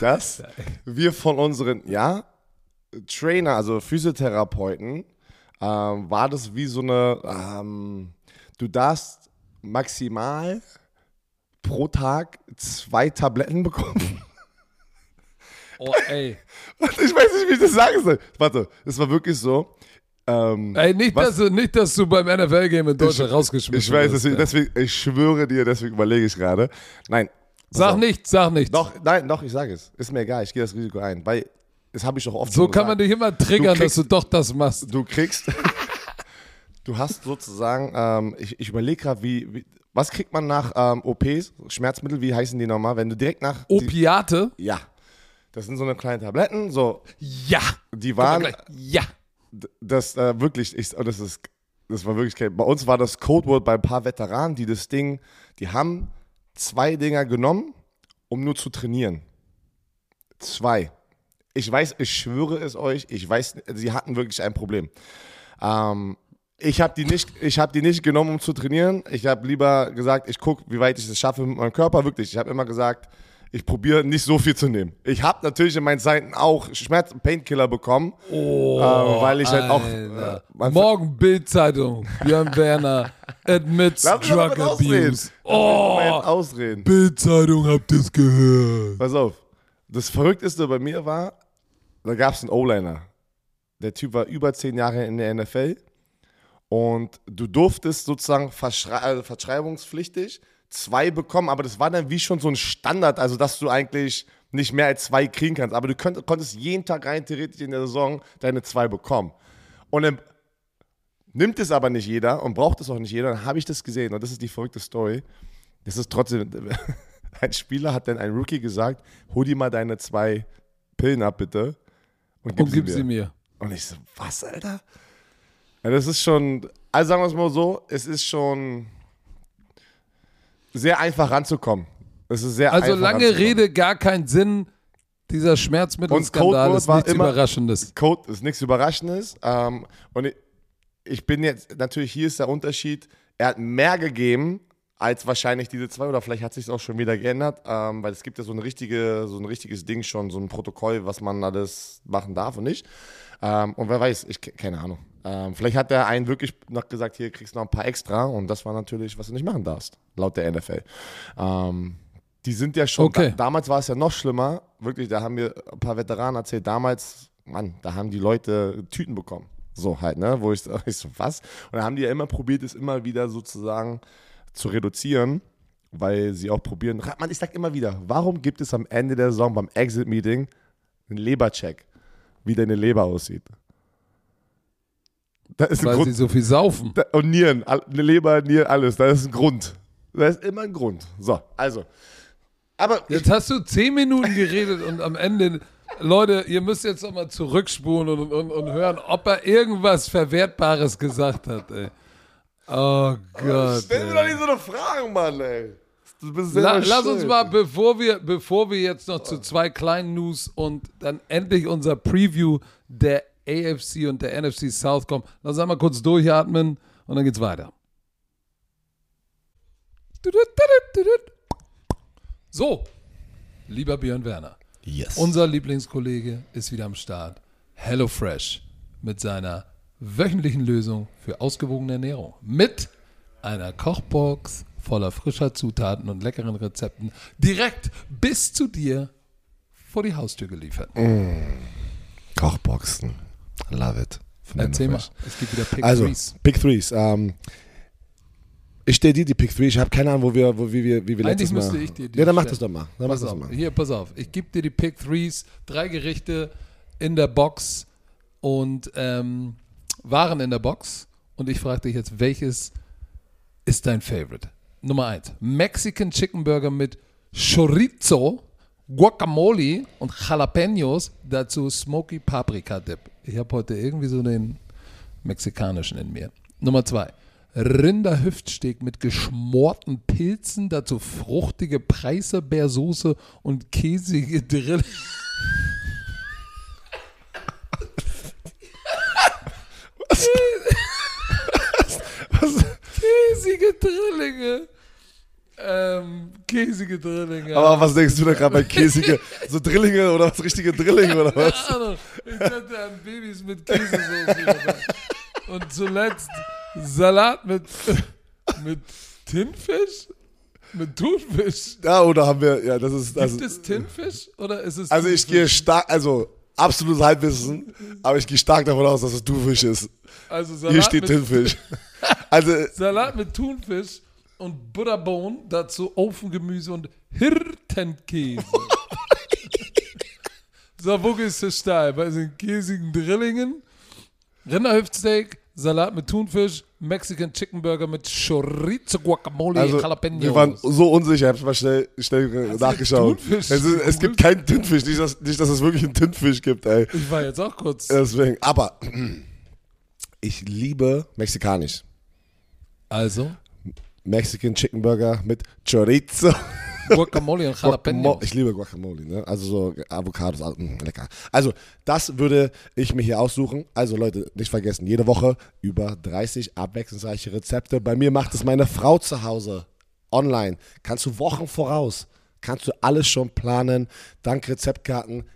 dass wir von unseren, ja, Trainer, also Physiotherapeuten, ähm, war das wie so eine, ähm, du darfst maximal pro Tag zwei Tabletten bekommen. Oh, ey. Ich weiß nicht, wie ich das sagen soll. Warte, es war wirklich so. Ähm, Ey, nicht, Was? dass du, nicht, dass du beim NFL-Game in Deutschland rausgeschmissen ich weiß, wirst, deswegen, ja. deswegen, ich schwöre dir, deswegen überlege ich gerade. Nein. Sag nichts, sag nichts. Doch, nein, doch, ich sage es. Ist mir egal, ich gehe das Risiko ein. Weil, das habe ich doch oft so kann man gesagt. dich immer triggern, Du dass kriegst- du doch das machst. Du kriegst, du hast sozusagen, ähm, ich, ich überlege gerade, wie, wie, was kriegt man nach ähm, OPs, Schmerzmittel, wie heißen die nochmal? Wenn du direkt nach, die, Opiate? ja, das sind so eine kleine Tabletten, so, Ja. die waren. Ja. das äh, wirklich, ich, oh, das ist, das war wirklich, bei uns war das Codewort bei ein paar Veteranen, die das Ding, die haben zwei Dinger genommen, um nur zu trainieren. Zwei. Ich weiß, ich schwöre es euch, ich weiß, sie hatten wirklich ein Problem. Ähm, ich habe die, nicht- ich hab die nicht genommen, um zu trainieren. Ich habe lieber gesagt, ich gucke, wie weit ich es schaffe mit meinem Körper. Wirklich, ich habe immer gesagt, ich probiere nicht so viel zu nehmen. Ich habe natürlich in meinen Zeiten auch Schmerz- Painkiller bekommen, Oh, äh, weil ich halt auch. Äh, Morgen Bildzeitung. Björn Werner admits drug abuse. Oh, ausreden. Bildzeitung habt ihr's gehört. Pass auf. Das Verrückteste bei mir war, da gab es einen O-Liner. Der Typ war über zehn Jahre in der NFL und du durftest sozusagen verschrei also verschreibungspflichtig zwei bekommen, aber das war dann wie schon so ein Standard, also dass du eigentlich nicht mehr als zwei kriegen kannst. Aber du könnt, konntest jeden Tag rein theoretisch in der Saison deine zwei bekommen. Und dann nimmt es aber nicht jeder und braucht es auch nicht jeder. Dann habe ich das gesehen und das ist die verrückte Story. Das ist trotzdem, ein Spieler hat dann ein Rookie gesagt, hol dir mal deine zwei Pillen ab, bitte. Und gib, Und gib sie, sie mir. mir. Und ich so, was, Alter? Ja, das ist schon, also sagen wir es mal so, es ist schon sehr einfach ranzukommen. Es ist sehr Also lange. Rede, gar keinen Sinn. Dieser Schmerzmittelskandal ist nichts immer- Überraschendes. Code ist nichts Überraschendes. Ähm, und ich, ich bin jetzt, natürlich hier ist der Unterschied, er hat mehr gegeben als wahrscheinlich diese zwei oder vielleicht hat sich auch schon wieder geändert, ähm, weil es gibt ja so, eine richtige, so ein richtiges Ding schon, so ein Protokoll, was man alles machen darf und nicht. Ähm, und wer weiß, ich keine Ahnung. Ähm, vielleicht hat der einen wirklich noch gesagt, hier kriegst du noch ein paar extra und das war natürlich, was du nicht machen darfst, laut der NFL. Ähm, die sind ja schon, Okay. da, damals war es ja noch schlimmer, wirklich, da haben mir ein paar Veteranen erzählt, damals, Mann, da haben die Leute Tüten bekommen. So halt, ne, wo ich, ich so, was? Und da haben die ja immer probiert, es immer wieder sozusagen zu reduzieren, weil sie auch probieren, man, ich sag immer wieder, warum gibt es am Ende der Saison beim Exit-Meeting einen Lebercheck, wie deine Leber aussieht? Da ist ein Weil Grund. sie so viel saufen. Da, und Nieren, eine Leber, Nieren, alles. Da ist ein Grund. Da ist immer ein Grund. So, also. Aber Jetzt hast du zehn Minuten geredet und am Ende, Leute, ihr müsst jetzt nochmal zurückspulen und, und, und hören, ob er irgendwas Verwertbares gesagt hat, ey. Oh Gott. stell mir doch nicht so eine Frage, Mann, ey. La, lass uns mal, bevor wir, bevor wir jetzt noch zu zwei kleinen News und dann endlich unser Preview der AFC und der NFC South kommen, lass uns mal kurz durchatmen und dann geht's weiter. So, lieber Björn Werner, Yes. unser Lieblingskollege ist wieder am Start. HelloFresh mit seiner wöchentlichen Lösung für ausgewogene Ernährung. Mit einer Kochbox voller frischer Zutaten und leckeren Rezepten direkt bis zu dir vor die Haustür geliefert. Kochboxen. Love it. Erzähl mal, es gibt wieder Pick Also, Threes. Pick Threes. Ähm, ich stelle dir die Pick Threes. Ich habe keine Ahnung, wo wir, wo, wie wir, wie wir Eigentlich letztes Mal. müsste ich dir die Ja, dann mach das doch mal. Dann mach Pass das auf, mal. hier, pass auf. Ich gebe dir die Pick Threes, drei Gerichte in der Box und ähm, Waren in der Box. Und ich frage dich jetzt, welches ist dein Favorite? Nummer eins: Mexican Chicken Burger mit Chorizo, Guacamole und Jalapenos. Dazu Smoky Paprika Dip. Ich habe heute irgendwie so den mexikanischen in mir. Nummer zwei. Rinderhüftsteak mit geschmorten Pilzen, dazu fruchtige Preiselbeersoße und käsige Drill. Käsige Drillinge. Ähm, käsige Drillinge. Aber was denkst du da gerade bei käsige, so Drillinge oder was, richtige Drillinge oder was? Keine Ahnung. Ich dachte an Babys mit Käsesoße. Und zuletzt Salat mit, mit Tinfisch? Mit Thunfisch? Ja, oder haben wir, ja, das ist, also, Gibt es Tinfisch oder ist es also ich gehe stark, also absolutes Halbwissen, aber ich gehe stark davon aus, dass es Thunfisch ist. also Salat Hier steht mit, Tinfisch. Also, Salat mit Thunfisch und Butterbohnen, dazu Ofengemüse und Hirtenkäse. so, wo gehst du steil? Bei den käsigen Drillingen, Rinderhüftsteak, Salat mit Thunfisch, Mexican Chicken Burger mit Chorizo, Guacamole, also Jalapenos. wir waren so unsicher, ich habe mal schnell, schnell Hast nachgeschaut. Es, ist, es gibt keinen Thunfisch, nicht dass, nicht, dass es wirklich einen Thunfisch gibt, ey. ich war jetzt auch kurz. Deswegen, aber ich liebe mexikanisch. Also, Mexican Chicken Burger mit Chorizo. Guacamole und. Jalapenos. Ich liebe Guacamole, ne? Also so Avocados, also, mh, lecker. Also, das würde ich mir hier aussuchen. Also Leute, nicht vergessen, jede Woche über 30 abwechslungsreiche Rezepte. Bei mir macht es meine Frau zu Hause. Online. Kannst du Wochen voraus. Kannst du alles schon planen. Dank Rezeptkarten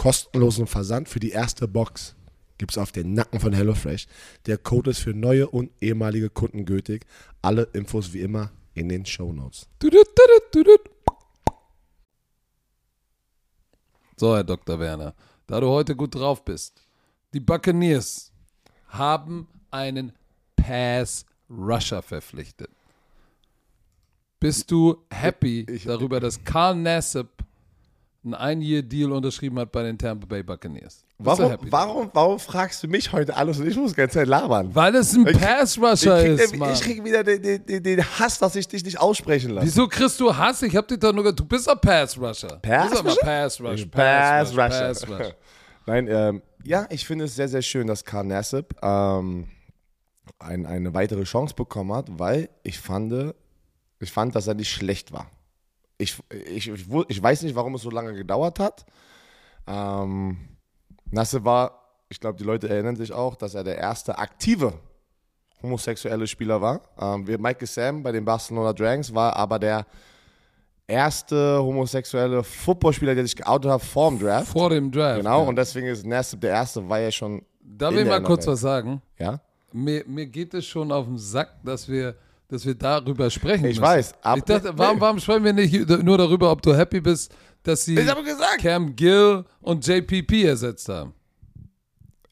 Kostenlosen Versand für die erste Box gibt es auf den Nacken von HelloFresh. Der Code ist für neue und ehemalige Kunden gültig. Alle Infos wie immer in den Show Notes. So, Herr Dr. Werner, da du heute gut drauf bist, die Buccaneers haben einen Pass-Rusher verpflichtet. Bist du happy darüber, dass Carl Nassib einen Ein-Year-Deal unterschrieben hat bei den Tampa Bay Buccaneers? Warum, warum, warum fragst du mich heute alles und ich muss die ganze Zeit labern? Weil es ein Pass-Rusher ist, Mann. ich krieg wieder den, den, den, Hass, dass ich dich nicht aussprechen lasse. Wieso kriegst du Hass? Ich hab dich doch nur gesagt, du bist ein Pass-Rusher. Pass Du bist aber Rusher? Pass-Rush. Pass Pass-Rush. Rusher. Pass-Rush. Nein, ähm, ja, ich finde es sehr, sehr schön, dass Karl Nassib ähm, ein, eine weitere Chance bekommen hat, weil ich fand, ich fand, dass er nicht schlecht war. Ich, ich, ich, ich weiß nicht, warum es so lange gedauert hat. Ähm, Nassib war, ich glaube, die Leute erinnern sich auch, dass er der erste aktive homosexuelle Spieler war. Ähm, Michael Sam bei den Barcelona Dragons war aber der erste homosexuelle Footballspieler, der sich geoutet hat vor dem Draft. Vor dem Draft. Genau, ja. und deswegen ist Nassib der erste, weil er schon, Darf ich der mal kurz was sagen? ja? Mir, mir geht es schon auf den Sack, dass wir, dass wir darüber sprechen Ich müssen. weiß, aber- ich dachte, warum, warum sprechen wir nicht nur darüber, ob du happy bist, dass sie. Cam Gill und JPP ersetzt haben?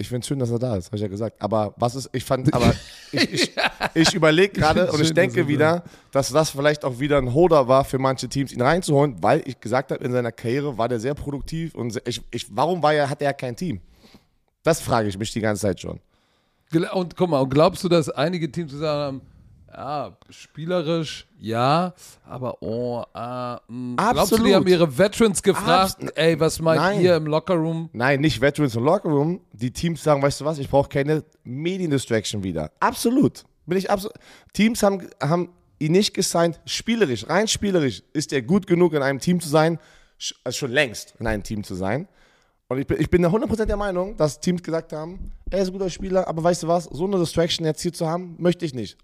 Ich finde es schön, dass er da ist, habe ich ja gesagt. Aber was ist, ich fand, aber ich, ich, ich überlege gerade und ich denke dass er wieder, dass das vielleicht auch wieder ein Holder war für manche Teams, ihn reinzuholen, weil ich gesagt habe, in seiner Karriere war der sehr produktiv und sehr, ich, ich, warum war er, hat er kein Team? Das frage ich mich die ganze Zeit schon. Und guck mal, und glaubst du, dass einige Teams gesagt haben, ja, spielerisch, ja, aber oh, ah, mh. glaubst du, Absolut. die haben ihre Veterans gefragt, Abs- ey, was meint Nein. ihr im Lockerroom? Nein, nicht Veterans und Lockerroom. Die Teams sagen, weißt du was, ich brauche keine Mediendistraction wieder. Absolut. Bin ich absolut. Teams haben, haben ihn nicht gesigned. Spielerisch, rein spielerisch ist er gut genug, in einem Team zu sein. Also schon längst in einem Team zu sein. Und ich bin, ich bin da 100% der Meinung, dass Teams gesagt haben, er ist ein guter Spieler, aber weißt du was, so eine Distraction jetzt hier zu haben, möchte ich nicht.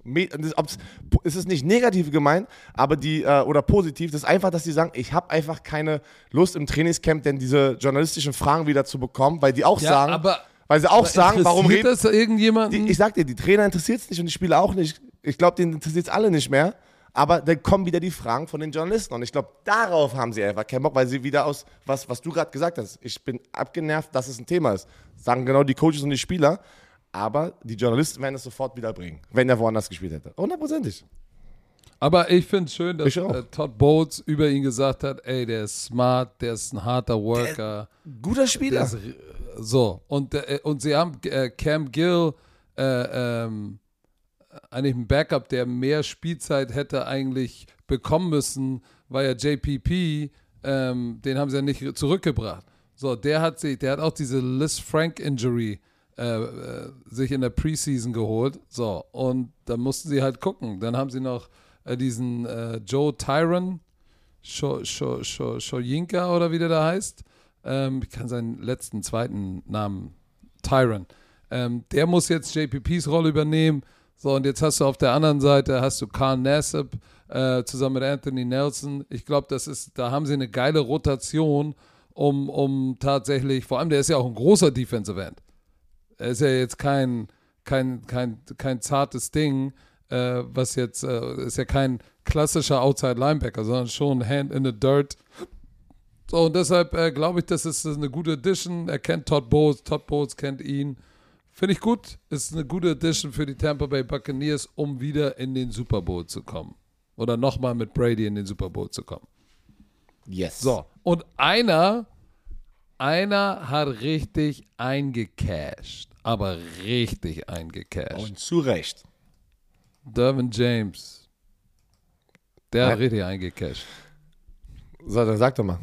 Es ist nicht negativ gemeint, aber die, äh, oder positiv, das ist einfach, dass die sagen, ich habe einfach keine Lust im Trainingscamp, denn diese journalistischen Fragen wieder zu bekommen, weil die auch Ja, sagen, aber- weil sie auch sagen, warum reden, das irgendjemanden? die, ich sag dir, die Trainer interessiert es nicht und die Spieler auch nicht. Ich glaube, denen interessiert es alle nicht mehr. Aber dann kommen wieder die Fragen von den Journalisten. Und ich glaube, darauf haben sie einfach keinen Bock, weil sie wieder aus, was, was du gerade gesagt hast, ich bin abgenervt, dass es ein Thema ist. Sagen genau die Coaches und die Spieler. Aber die Journalisten werden es sofort wieder bringen, wenn er woanders gespielt hätte. Hundertprozentig. Aber ich finde es schön, dass äh, Todd Bowles über ihn gesagt hat, ey, der ist smart, der ist ein harter Worker. Guter Spieler. ist, so, und, äh, und sie haben äh, Cam Gill äh, ähm, eigentlich ein Backup, der mehr Spielzeit hätte eigentlich bekommen müssen, weil ja JPP, ähm, den haben sie ja nicht zurückgebracht. So, der hat sich, der hat auch diese Liz Frank Injury äh, äh, sich in der Preseason geholt. So, und da mussten sie halt gucken. Dann haben sie noch äh, diesen äh, Joe Tyron, Scho- Scho- Scho- Schoyinka oder wie der da heißt. Ähm, ich kann seinen letzten, zweiten Namen, Tyron. Ähm, der muss jetzt JPPs Rolle übernehmen. So, und jetzt hast du auf der anderen Seite, hast du Carl Nassib äh, zusammen mit Anthony Nelson. Ich glaube, das ist, da haben sie eine geile Rotation, um, um tatsächlich, vor allem der ist ja auch ein großer Defensive End. Er ist ja jetzt kein, kein, kein, kein zartes Ding, äh, was jetzt, äh, ist ja kein klassischer Outside Linebacker, sondern schon Hand in the Dirt. So, und deshalb äh, glaube ich, das ist eine gute Addition. Er kennt Todd Bowles, Todd Bowles kennt ihn. Finde ich gut. Ist eine gute Addition für die Tampa Bay Buccaneers, um wieder in den Super Bowl zu kommen. Oder nochmal mit Brady in den Super Bowl zu kommen. Yes. So, und einer, einer hat richtig eingecashed. Aber richtig eingecashed. Und zu Recht. Dervin James. Der hat richtig eingecashed. So, dann sag doch mal.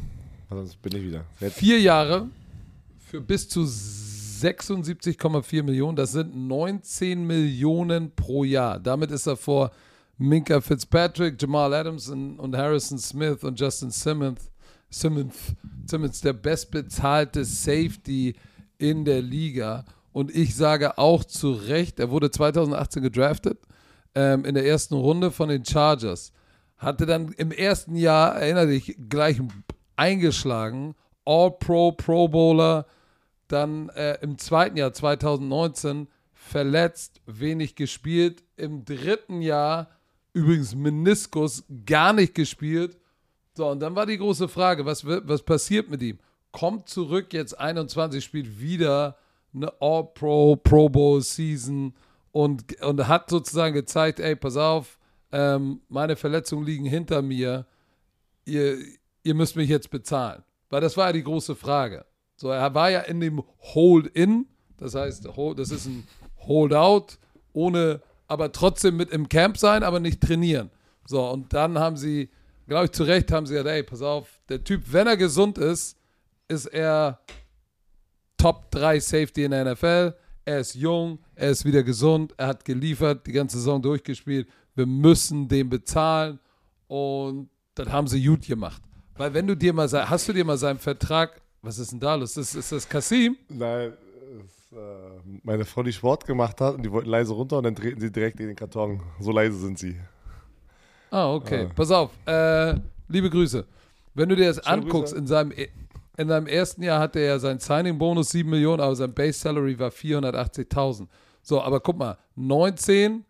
Sonst bin ich wieder. Jetzt. Vier Jahre für bis zu 76,4 Millionen. Das sind 19 Millionen pro Jahr. Damit ist er vor Minka Fitzpatrick, Jamal Adams und, Harrison Smith und Justin Simmons, Simmons, Simmons der bestbezahlte Safety in der Liga. Und ich sage auch zu Recht, er wurde 2018 gedraftet ähm, in der ersten Runde von den Chargers. Hatte dann im ersten Jahr, erinnere dich, gleich eingeschlagen. All-Pro, Pro Bowler. Dann äh, im zweiten Jahr, 2019, verletzt, wenig gespielt. Im dritten Jahr, übrigens Meniskus, gar nicht gespielt. So, und dann war die große Frage, was, was passiert mit ihm? Kommt zurück, jetzt 21, spielt wieder eine All-Pro, Pro Bowl Season und, und hat sozusagen gezeigt, ey, pass auf, ähm, meine Verletzungen liegen hinter mir, ihr, ihr müsst mich jetzt bezahlen. Weil das war ja die große Frage. So, er war ja in dem Hold-In, das heißt, das ist ein Hold-Out, ohne, aber trotzdem mit im Camp sein, aber nicht trainieren. So, und dann haben sie, glaube ich, zu Recht haben sie gesagt, ey, pass auf, der Typ, wenn er gesund ist, ist er Top 3 Safety in der NFL. Er ist jung, er ist wieder gesund, er hat geliefert, die ganze Saison durchgespielt. Wir müssen den bezahlen und das haben sie gut gemacht. Weil wenn du dir mal, hast du dir mal seinen Vertrag, was ist denn da los? Ist, ist das Kasim? Nein, ist, äh, meine Frau, die Sport gemacht hat und die wollten leise runter und dann treten sie direkt in den Karton. So leise sind sie. Ah, okay. Ah. Pass auf. Äh, liebe Grüße. Wenn du dir das Schöne anguckst, in seinem, in seinem ersten Jahr hatte er seinen Signing-Bonus 7 Millionen, aber sein Base-Salary war 480.000. So, aber guck mal, 19,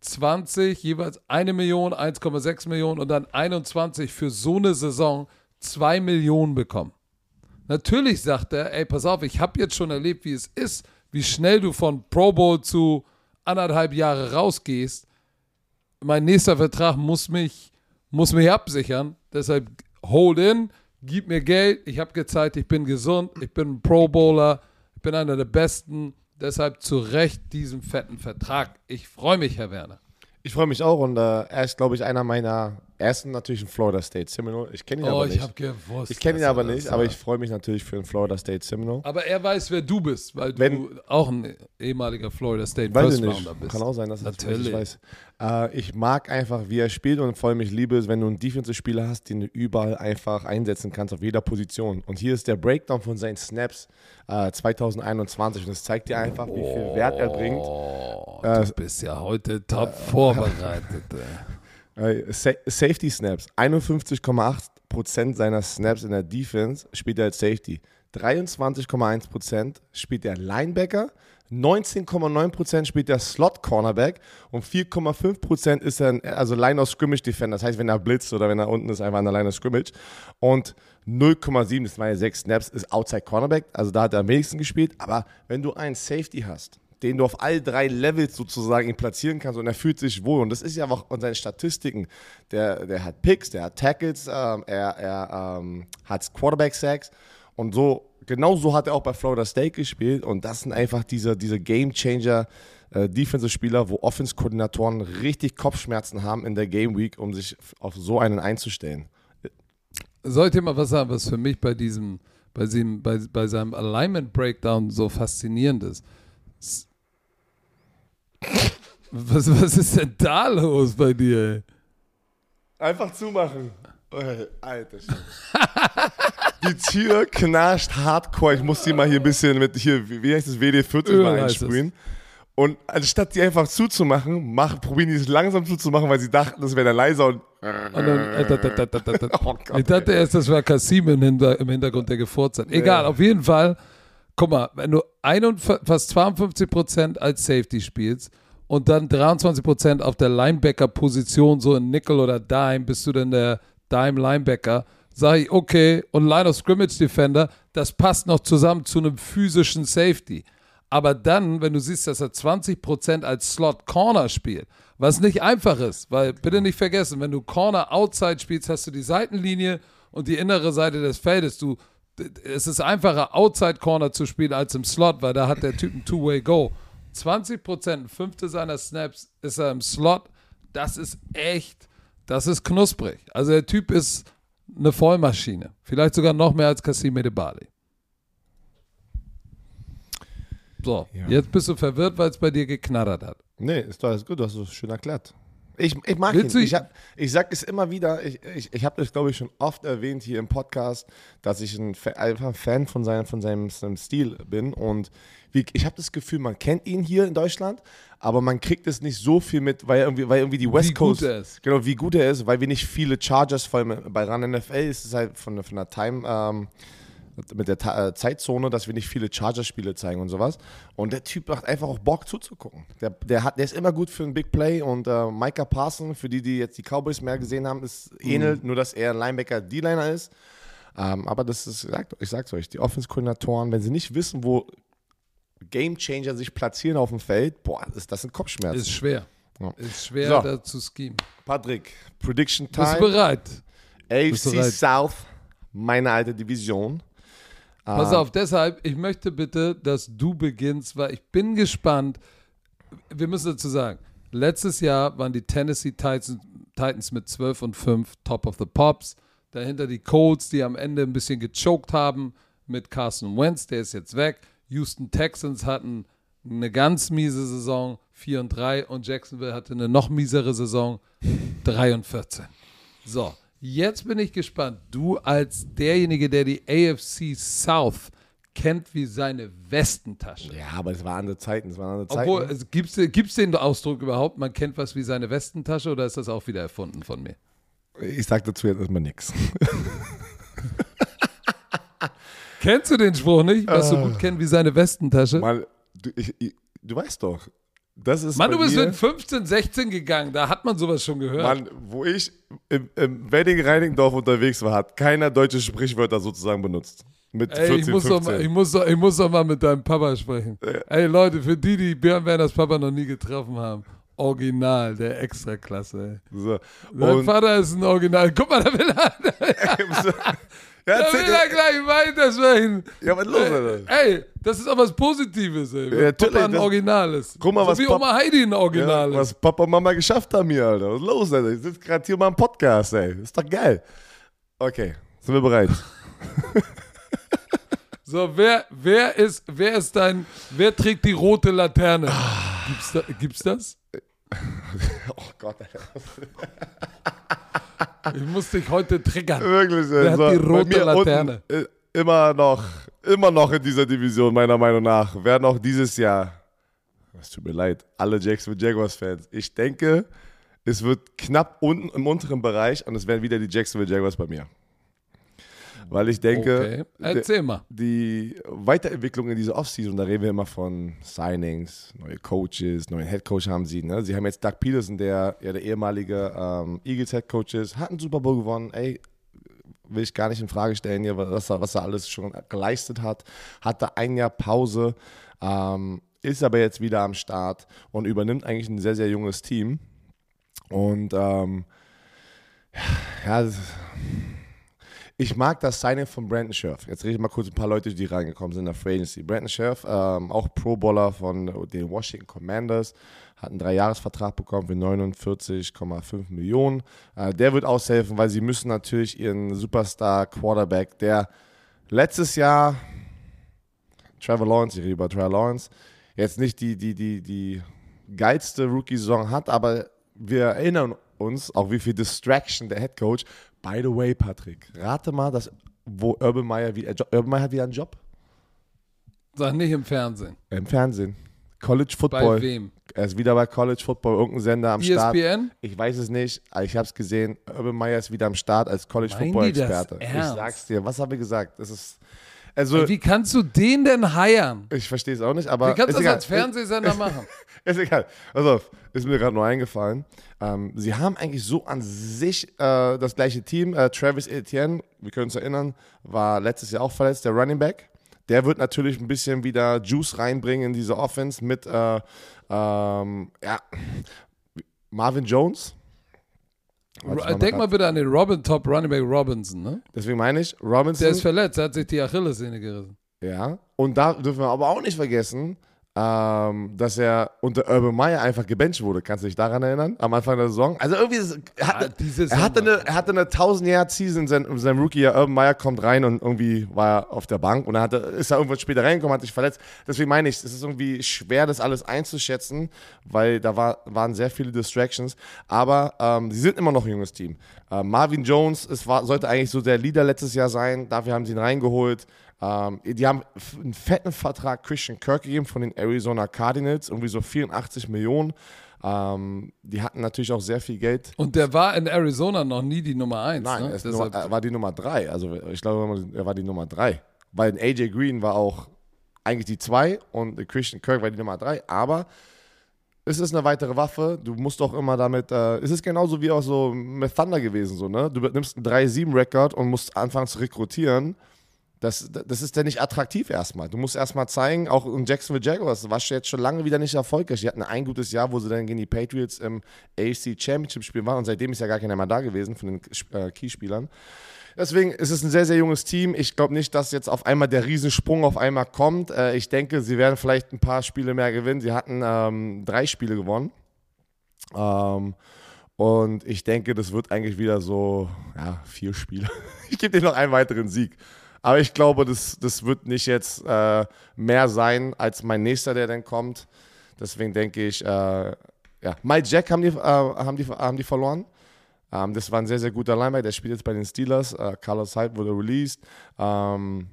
20, jeweils 1 Million, 1,6 Millionen und dann 21 für so eine Saison 2 Millionen bekommen. Natürlich sagt er, ey, pass auf, ich habe jetzt schon erlebt, wie es ist, wie schnell du von Pro Bowl zu anderthalb Jahre rausgehst mein nächster Vertrag muss mich, muss mich absichern. Deshalb hold in, gib mir Geld. Ich habe gezeigt, ich bin gesund, ich bin ein Pro Bowler, ich bin einer der Besten. Deshalb zu Recht diesen fetten Vertrag. Ich freue mich, Herr Werner. Ich freue mich auch und äh, er ist, glaube ich, einer meiner ersten natürlich in Florida State Seminole. Ich kenne ihn oh, aber nicht. Ich habe gewusst. Ich kenne ihn aber nicht, aber ich freue mich natürlich für den Florida State Seminole. Aber er weiß, wer du bist, weil Wenn, du auch ein ehemaliger Florida State First Rounder bist. Kann auch sein, dass natürlich. ich weiß. Äh, ich mag einfach, wie er spielt und vor allem ich liebe es, wenn du einen Defensive-Spieler hast, den du überall einfach einsetzen kannst auf jeder Position. Und hier ist der Breakdown von seinen Snaps äh, 2021 und das zeigt dir einfach, wie viel Wert er bringt. Oh, du äh, bist ja heute top äh, vorbereitet. Äh, Safety Snaps. 51,8% seiner Snaps in der Defense spielt er als Safety. 23,1% spielt er Linebacker. 19,9% spielt der Slot Cornerback und 4,5% ist er ein, also Line of Scrimmage Defender. Das heißt, wenn er blitzt oder wenn er unten ist, einfach an der Line of Scrimmage. Und 0,7, das waren ja sechs Snaps, ist Outside Cornerback. Also da hat er am wenigsten gespielt. Aber wenn du einen Safety hast, den du auf all drei Levels sozusagen platzieren kannst und er fühlt sich wohl. Und das ist ja auch in seinen Statistiken. Der, der hat Picks, der hat Tackles, ähm, er, er ähm, hat Quarterback-Sacks und so, genau so hat er auch bei Florida State gespielt und das sind einfach diese, diese Game-Changer, äh, Defensive-Spieler, wo Offense-Koordinatoren richtig Kopfschmerzen haben in der Game Week, um sich auf so einen einzustellen. Soll ich dir mal was sagen, was für mich bei diesem, bei, diesem, bei, bei seinem Alignment Breakdown so faszinierend ist? Was, was ist denn da los bei dir, ey? Einfach zumachen. Alter Die Tür knascht hardcore. Ich muss die mal hier ein bisschen mit hier, wie heißt das, WD-40 mal einsprühen. Und anstatt die einfach zuzumachen, mach, probieren die es langsam zuzumachen, weil sie dachten, das wäre dann leiser und. und dann, äh, oh Gott, ich dachte erst, das war Kasim im, Hintergrund, der gefurzt hat. Egal, auf jeden Fall. Guck mal, wenn du 51, fast 52% als Safety spielst und dann 23% auf der Linebacker-Position, so in Nickel oder Dime, bist du dann der Dime-Linebacker. Sage ich, okay, und Line of Scrimmage Defender, das passt noch zusammen zu einem physischen Safety. Aber dann, wenn du siehst, dass er 20% als Slot Corner spielt, was nicht einfach ist, weil bitte nicht vergessen, wenn du Corner Outside spielst, hast du die Seitenlinie und die innere Seite des Feldes. Du, es ist einfacher, Outside Corner zu spielen als im Slot, weil da hat der Typ ein Two-Way-Go. 20 Prozent, fünfte seiner Snaps ist er im Slot. Das ist echt, das ist knusprig. Also der Typ ist eine Vollmaschine. Vielleicht sogar noch mehr als Kasim Edebali. So, ja. jetzt bist du verwirrt, weil es bei dir geknattert hat. Nee, ist doch alles gut, du hast es schön erklärt. Ich, ich mag Willst ihn. Ich, hab, ich sag es immer wieder, ich, ich, ich habe das, glaube ich, schon oft erwähnt hier im Podcast, dass ich ein, einfach ein Fan von, seinem, von seinem, seinem Stil bin. Und wie, ich habe das Gefühl, man kennt ihn hier in Deutschland, aber man kriegt es nicht so viel mit, weil irgendwie, weil irgendwie die West wie Coast. Gut er ist. Genau, wie gut er ist, weil wir nicht viele Chargers, vor allem bei Run NFL ist es halt von, von der Time. Ähm, mit der Ta äh, Zeitzone, dass wir nicht viele Chargers-Spiele zeigen und sowas. Und der Typ macht einfach auch Bock zuzugucken. Der, der, hat, der ist immer gut für ein Big Play und äh, Micah Parson, für die, die jetzt die Cowboys mehr gesehen haben, ist mhm. ähnelt, nur dass er ein Linebacker D-Liner ist. Ähm, aber das ist, ich sag's euch, die Offense-Koordinatoren, wenn sie nicht wissen, wo Game Changer sich platzieren auf dem Feld, boah, ist das ein Kopfschmerz. Ist schwer. Ja. Ist schwer so. da zu schemen. Patrick, Prediction Time. Bist du bereit? AFC? South, meine alte Division. Pass Ähm, auf, deshalb, ich möchte bitte, dass du beginnst, weil ich bin gespannt. Wir müssen dazu sagen, letztes Jahr waren die Tennessee Titans, Titans mit 12 und 5 Top of the Pops. Dahinter die Colts, die am Ende ein bisschen gechoked haben mit Carson Wentz, der ist jetzt weg. Houston Texans hatten eine ganz miese Saison, 4 und 3 und Jacksonville hatte eine noch miesere Saison, 3 und 14. So, jetzt bin ich gespannt. Du als derjenige, der die AFC South kennt wie seine Westentasche. Ja, aber es waren andere Zeiten, es waren andere Zeiten. Obwohl, gibt es den Ausdruck überhaupt, man kennt was wie seine Westentasche oder ist das auch wieder erfunden von mir? ich sag dazu jetzt erstmal nichts. Kennst du den Spruch nicht, was so gut kennt wie seine Westentasche? Mal, du, ich, ich, du weißt doch, das ist Mann, du bist mit 15, 16 gegangen, da hat man sowas schon gehört. Mann, wo ich im, im Wedding Reinigendorf unterwegs war, hat keiner deutsche Sprichwörter sozusagen benutzt. Mit Ey, 14, ich muss, doch 15. mal, ich, muss doch, ich muss doch mal mit deinem Papa sprechen. Ey, Leute, für die, die Björn Werners Papa noch nie getroffen haben, Original, der Extraklasse. So. Und, Vater ist ein Original. Guck mal, da will er, ja, da erzähl, will er gleich weitersprechen. ja, was los, Alter? Ey, das ist auch was Positives, ey. Ja, Papa ein das- Original ist. Guck mal, so was wie Pap- Oma Heidi ein Original Ja, was Papa und Mama geschafft haben hier, Alter. Was ist los, Alter? Ich sitze gerade hier mal im Podcast, ey. Ist doch geil. Okay, sind wir bereit? So, wer, wer ist, wer ist dein, wer trägt die rote Laterne? Ah. Gibt's, da, gibt's das? oh Gott, Alter. Ich muss dich heute triggern. Wirklich. Wer hat die rote Laterne? Unten, immer noch, immer noch in dieser Division, meiner Meinung nach. Werden auch dieses Jahr, es tut mir leid, alle Jacksonville Jaguars-Fans. Ich denke, es wird knapp unten im unteren Bereich und es werden wieder die Jacksonville Jaguars bei mir. Weil ich denke, Okay, die Weiterentwicklung in dieser Offseason, da reden wir immer von Signings, neue Coaches, neuen Headcoach haben sie. Ne? Sie haben jetzt Doug Peterson, der ja der ehemalige ähm, Eagles Headcoach ist, hat einen Super Bowl gewonnen. Ey, will ich gar nicht in Frage stellen hier, was er, was er alles schon geleistet hat. Hatte ein Jahr Pause, ähm, ist aber jetzt wieder am Start und übernimmt eigentlich ein sehr, sehr junges Team. Und ähm, ja, das- ich mag das Signing von Brandon Scherf. Jetzt rede ich mal kurz ein paar Leute, die reingekommen sind in der Free Agency. Brandon Scherf, ähm, auch Pro-Bowler von den Washington Commanders, hat einen Dreijahresvertrag bekommen für 49,5 Millionen. Äh, der wird aushelfen, weil sie müssen natürlich ihren Superstar-Quarterback, der letztes Jahr Trevor Lawrence, ich rede über Trevor Lawrence, jetzt nicht die, die, die, die geilste Rookie-Saison hat, aber wir erinnern uns auch, wie viel Distraction der Head Coach. By the way, Patrick, rate mal, dass, wo Urban Meyer wieder, äh, Urban Meyer hat wieder einen Job? Sag nicht im Fernsehen. Im Fernsehen. College Bei Football. wem? E Er ist wieder bei College Football, irgendein Sender am Start. ESPN? Ich weiß es nicht, ich habe es gesehen. Urban Meyer ist wieder am Start als College Meinen Football Experte. Ich sag's dir, was habe ich gesagt? Das ist also Wie kannst du den denn heiern? ich verstehe es auch nicht, aber Wie kannst du das egal. als Fernsehsender machen? Ist egal. Pass auf, ist mir gerade nur eingefallen. Ähm, sie haben eigentlich so an sich äh, das gleiche Team. Äh, Travis Etienne, wir können uns erinnern, war letztes Jahr auch verletzt, der Running Back. Der wird natürlich ein bisschen wieder Juice reinbringen in diese Offense mit äh, ähm, ja, Marvin Jones. Denk mal bitte an den Robin Top Running Back Robinson, ne? Deswegen meine ich, Robinson. Der ist verletzt, er hat sich die Achillessehne gerissen. Ja, und da dürfen wir aber auch nicht vergessen, ähm, dass er unter Urban Meyer einfach gebencht wurde. Kannst du dich daran erinnern? Am Anfang der Saison? Also irgendwie, ist, er, Ah, hatte, er, hatte eine, er hatte eine 1000-Jahr-Season in seinem, in seinem Rookie-Jahr. Urban Meyer kommt rein und irgendwie war er auf der Bank und er hatte, ist er irgendwann später reingekommen, hat sich verletzt. Deswegen meine ich, es ist irgendwie schwer, das alles einzuschätzen, weil da war, waren sehr viele Distractions. Aber ähm, sie sind immer noch ein junges Team. Äh, Marvin Jones es war, sollte eigentlich so der Leader letztes Jahr sein. Dafür haben sie ihn reingeholt. Ähm, die haben einen fetten Vertrag Christian Kirk gegeben von den Arizona Cardinals, irgendwie so 84 Millionen. Ähm, die hatten natürlich auch sehr viel Geld. Und der war in Arizona noch nie die Nummer 1. Nein, ne? er, Nummer, er war die Nummer drei. Also ich glaube, er war die Nummer drei. Weil AJ Green war auch eigentlich die zwei und Christian Kirk war die Nummer drei. Aber es ist eine weitere Waffe. Du musst auch immer damit. Äh, es ist genauso wie auch so mit Thunder gewesen. So, ne? Du nimmst einen 3-7-Rekord und musst anfangen zu rekrutieren. Das, das ist ja nicht attraktiv erstmal. Du musst erstmal zeigen, auch in Jacksonville Jaguars, das war jetzt schon lange wieder nicht erfolgreich. Die hatten ein gutes Jahr, wo sie dann gegen die Patriots im AFC Championship Spiel waren und seitdem ist ja gar keiner mehr da gewesen von den äh, Keyspielern. Deswegen ist es ein sehr, sehr junges Team. Ich glaube nicht, dass jetzt auf einmal der Riesensprung auf einmal kommt. Äh, ich denke, sie werden vielleicht ein paar Spiele mehr gewinnen. Sie hatten ähm, drei Spiele gewonnen. Ähm, und ich denke, das wird eigentlich wieder so, ja, vier Spiele. ich gebe dir noch einen weiteren Sieg. Aber ich glaube, das, das wird nicht jetzt äh, mehr sein als mein nächster, der dann kommt. Deswegen denke ich, äh, ja, Mike Jack haben die, äh, haben die, haben die verloren. Ähm, das war ein sehr, sehr guter Linebacker. Der spielt jetzt bei den Steelers. Äh, Carlos Hyde wurde released. Ähm,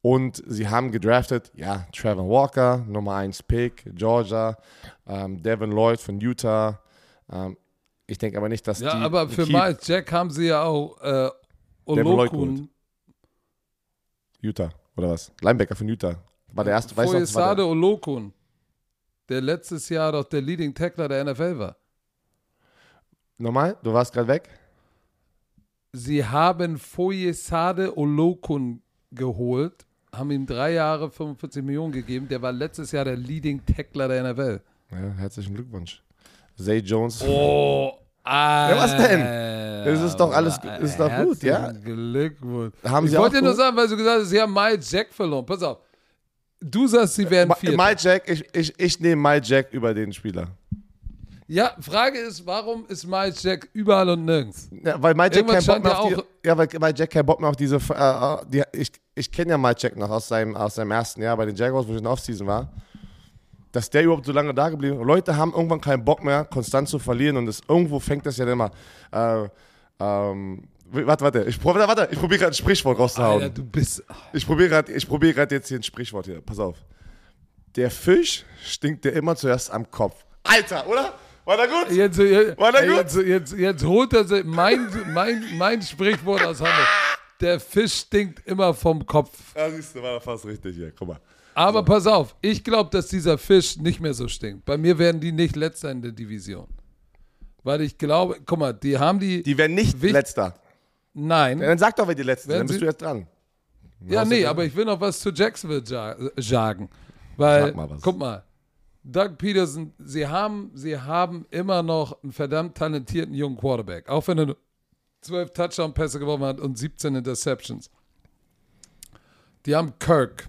und sie haben gedraftet, ja, Trevor Walker, Nummer 1 Pick, Georgia, ähm, Devin Lloyd von Utah. Ähm, ich denke aber nicht, dass ja, die. Ja, aber für Mike Jack haben sie ja auch äh, Olokun. Utah, oder was? Linebacker von Utah. War der erste, weißt du Foyesade Olokun, der letztes Jahr doch der Leading Tackler der NFL war. Nochmal, du warst gerade weg. Sie haben Foyesade Olokun geholt, haben ihm drei Jahre 45 Millionen gegeben. Der war letztes Jahr der Leading Tackler der NFL. Ja, herzlichen Glückwunsch. Zay Jones. Oh, ja, was denn? Das ist doch alles ist doch gut, ja? Glückwunsch. Haben ich Sie wollte dir nur sagen, weil du gesagt hast, sie haben Mike Jack verloren. Pass auf. Du sagst, sie werden vier. Mike Jack, ich, ich, ich nehme Mike Jack über den Spieler. Ja, Frage ist, warum ist Mike Jack überall und nirgends? Ja, weil Mike Jack keinen Bock mehr auf die, Ja, weil Mike Jack keinen Bock mehr auf diese. Äh, die, ich ich kenne ja Mike Jack noch aus seinem, aus seinem ersten Jahr bei den Jaguars, wo ich in der Offseason war dass der überhaupt so lange da geblieben ist. Leute haben irgendwann keinen Bock mehr, konstant zu verlieren und das, irgendwo fängt das ja immer. Äh, ähm, warte, warte, ich, warte, warte, ich probiere gerade ein Sprichwort rauszuhauen. Alter, du bist. Ich probiere gerade probier jetzt hier ein Sprichwort hier. Pass auf. Der Fisch stinkt dir immer zuerst am Kopf. Alter, oder? War da gut? Jetzt, jetzt, War da gut? Jetzt, jetzt, jetzt holt er sich mein, mein, mein Sprichwort aus Hamburg. Der Fisch stinkt immer vom Kopf. Ja, siehst du, war da fast richtig hier. Guck mal. Aber so. pass auf, ich glaube, dass dieser Fisch nicht mehr so stinkt. Bei mir werden die nicht letzter in der Division. Weil ich glaube, guck mal, die haben die. Die werden nicht letzter. Nein. Ja, dann sag doch, wer die letzten sind, dann bist du jetzt dran. Ja, nee, aber ich will noch was zu Jacksonville sagen. Weil, mal guck mal, Doug Peterson, sie haben, sie haben immer noch einen verdammt talentierten jungen Quarterback. Auch wenn er 12 Touchdown-Pässe geworfen hat und 17 Interceptions. Die haben Kirk.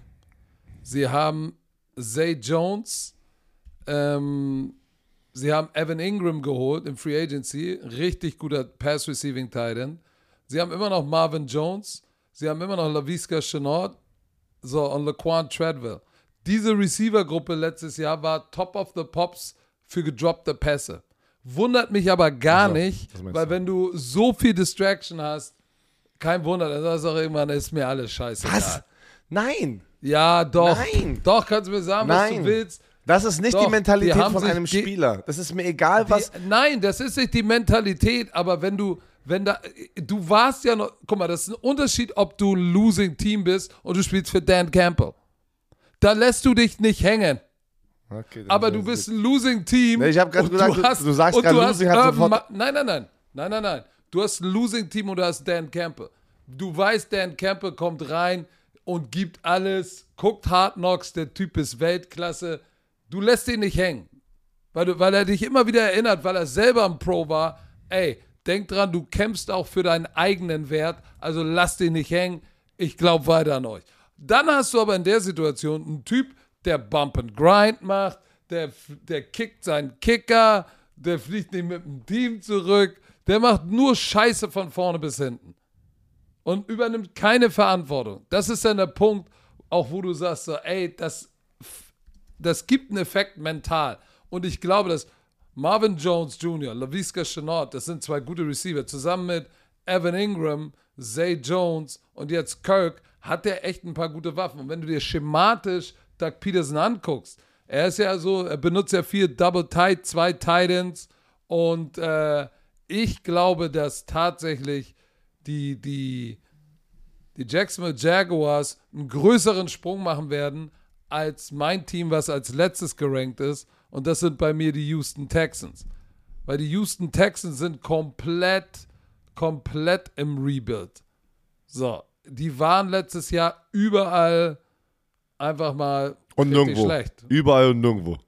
Sie haben Zay Jones. Ähm, sie haben Evan Ingram geholt im Free Agency. Richtig guter Pass-Receiving Titan. Sie haben immer noch Marvin Jones. Sie haben immer noch LaVisca Chenard. So, und Laquan Treadwell. Diese Receiver-Gruppe letztes Jahr war Top of the Pops für gedroppte Pässe. Wundert mich aber gar also, nicht, weil du? wenn du so viel Distraction hast, kein Wunder, dann sagst du auch irgendwann, ist mir alles scheiße. Was? Nein. Ja, doch. Nein. Doch, kannst du mir sagen, Nein. was du willst. Das ist nicht Doch, die Mentalität die von einem Spieler. Das ist mir egal, was. Die, nein, das ist nicht die Mentalität, aber wenn du, wenn da, du warst ja noch, guck mal, das ist ein Unterschied, ob du ein Losing Team bist und du spielst für Dan Campbell. Da lässt du dich nicht hängen. Okay, Aber du bist ein Losing Team. Nee, ich hab grad und gesagt, du- hast, du sagst du Losing hast hat sofort- Nein, nein, nein. Nein, nein, nein. Du hast ein Losing Team und du hast Dan Campbell. Du weißt, Dan Campbell kommt rein und gibt alles, guckt Hard Knocks, der Typ ist Weltklasse. Du lässt ihn nicht hängen. Weil, du, weil er dich immer wieder erinnert, weil er selber ein Pro war. Ey, denk dran, du kämpfst auch für deinen eigenen Wert, also lass den nicht hängen. Ich glaube weiter an euch. Dann hast du aber in der Situation einen Typ, der Bump and Grind macht, der, der kickt seinen Kicker, der fliegt nicht mit dem Team zurück, der macht nur Scheiße von vorne bis hinten und übernimmt keine Verantwortung. Das ist dann der Punkt, auch wo du sagst, so, ey, das, das gibt einen Effekt mental. Und ich glaube, dass Marvin Jones Jr., LaVisca Chenault, das sind zwei gute Receiver, zusammen mit Evan Ingram, Zay Jones und jetzt Kirk, hat der echt ein paar gute Waffen. Und wenn du dir schematisch Doug Peterson anguckst, er ist ja so, er benutzt ja viel Double Tight, zwei Titans und äh, ich glaube, dass tatsächlich die, die, die Jacksonville Jaguars einen größeren Sprung machen werden als mein Team, was als letztes gerankt ist. Und das sind bei mir die Houston Texans. Weil die Houston Texans sind komplett, komplett im Rebuild. So, die waren letztes Jahr überall einfach mal Und nirgendwo. schlecht. Überall und nirgendwo.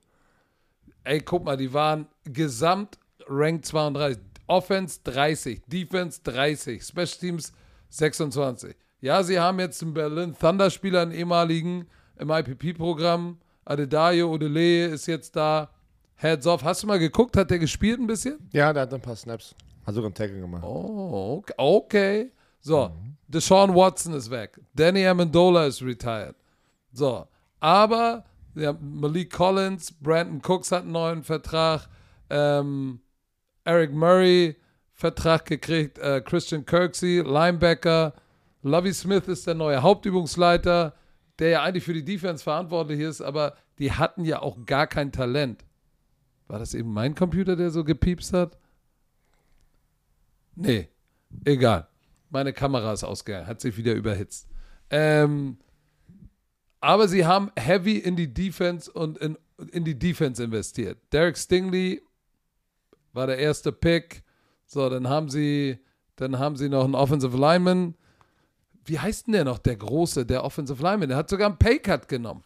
Ey, guck mal, die waren gesamt Rank 32. Offense 30, Defense 30, Special Teams 26. Ja, sie haben jetzt einen Berlin Thunder-Spieler, einen ehemaligen im IPP-Programm. Adedayo Odele ist jetzt da. Heads off. Hast du mal geguckt? Hat der gespielt ein bisschen? Ja, der hat ein paar Snaps. Hat sogar einen Tackle gemacht. Oh, okay. So, Deshaun Watson ist weg. Danny Amendola ist retired. So, aber ja, Malik Collins, Brandon Cooks hat einen neuen Vertrag, ähm, Eric Murray Vertrag gekriegt, äh, Christian Kirksey, Linebacker, Lovey Smith ist der neue Hauptübungsleiter, der ja eigentlich für die Defense verantwortlich ist, aber die hatten ja auch gar kein Talent. War das eben mein Computer, der so gepiepst hat? Nee, egal. Meine Kamera ist ausgegangen, hat sich wieder überhitzt. Ähm, aber sie haben heavy in die Defense und in, in die Defense investiert. Derek Stingley war der erste Pick. So, dann haben sie, dann haben sie noch einen Offensive Lineman. Wie heißt denn der noch, der große, der Offensive Lineman? Der hat sogar einen Paycut genommen.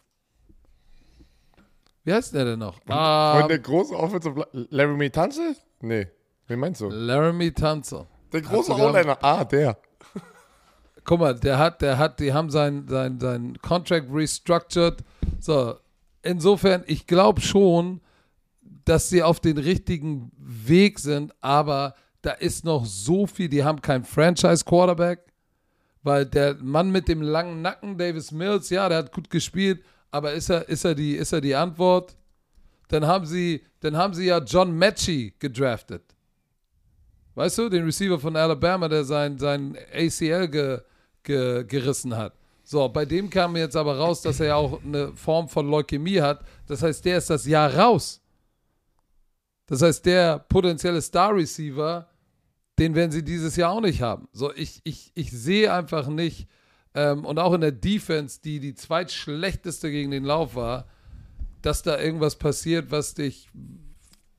Wie heißt der denn noch? Ah, Und der große Offensive Laramie Tanzel? Nee. Wen meinst du? Laramie Tunzel. Der große O-Liner. Ah, der. Guck mal, der hat, der hat, die haben sein, sein, sein Contract restructured. So, insofern, ich glaube schon, dass sie auf den richtigen Weg sind, aber da ist noch so viel. Die haben keinen Franchise-Quarterback, weil der Mann mit dem langen Nacken, Davis Mills, ja, der hat gut gespielt, aber ist er, ist er, die, ist er die Antwort? Dann haben sie, dann haben sie ja John Mechie gedraftet. Weißt du, den Receiver von Alabama, der sein, sein ACL ge, ge, gerissen hat. So, bei dem kam jetzt aber raus, dass er ja auch eine Form von Leukämie hat. Das heißt, der ist das Jahr raus. Das heißt, der potenzielle Star-Receiver, den werden sie dieses Jahr auch nicht haben. So, ich, ich, ich sehe einfach nicht, ähm, und auch in der Defense, die die zweitschlechteste gegen den Lauf war, dass da irgendwas passiert, was dich,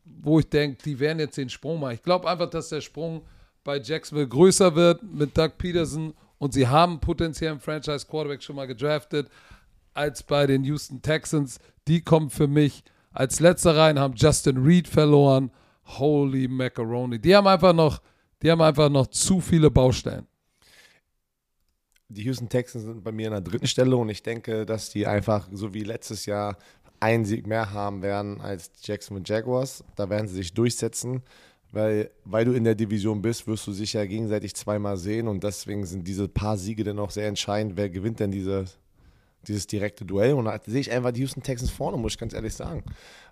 wo ich denke, die werden jetzt den Sprung machen. Ich glaube einfach, dass der Sprung bei Jacksonville größer wird mit Doug Peterson und sie haben potenziell einen Franchise-Quarterback schon mal gedraftet als bei den Houston Texans. Die kommen für mich als letzter rein, haben Justin Reed verloren. Holy Macaroni. Die haben einfach noch, die haben einfach noch zu viele Baustellen. Die Houston Texans sind bei mir an der dritten Stelle und ich denke, dass die einfach so wie letztes Jahr einen Sieg mehr haben werden als die Jacksonville Jaguars. Da werden sie sich durchsetzen, weil, weil du in der Division bist, wirst du sich ja gegenseitig zweimal sehen und deswegen sind diese paar Siege dann auch sehr entscheidend. Wer gewinnt denn diese, dieses direkte Duell? Und da sehe ich einfach die Houston Texans vorne, muss ich ganz ehrlich sagen.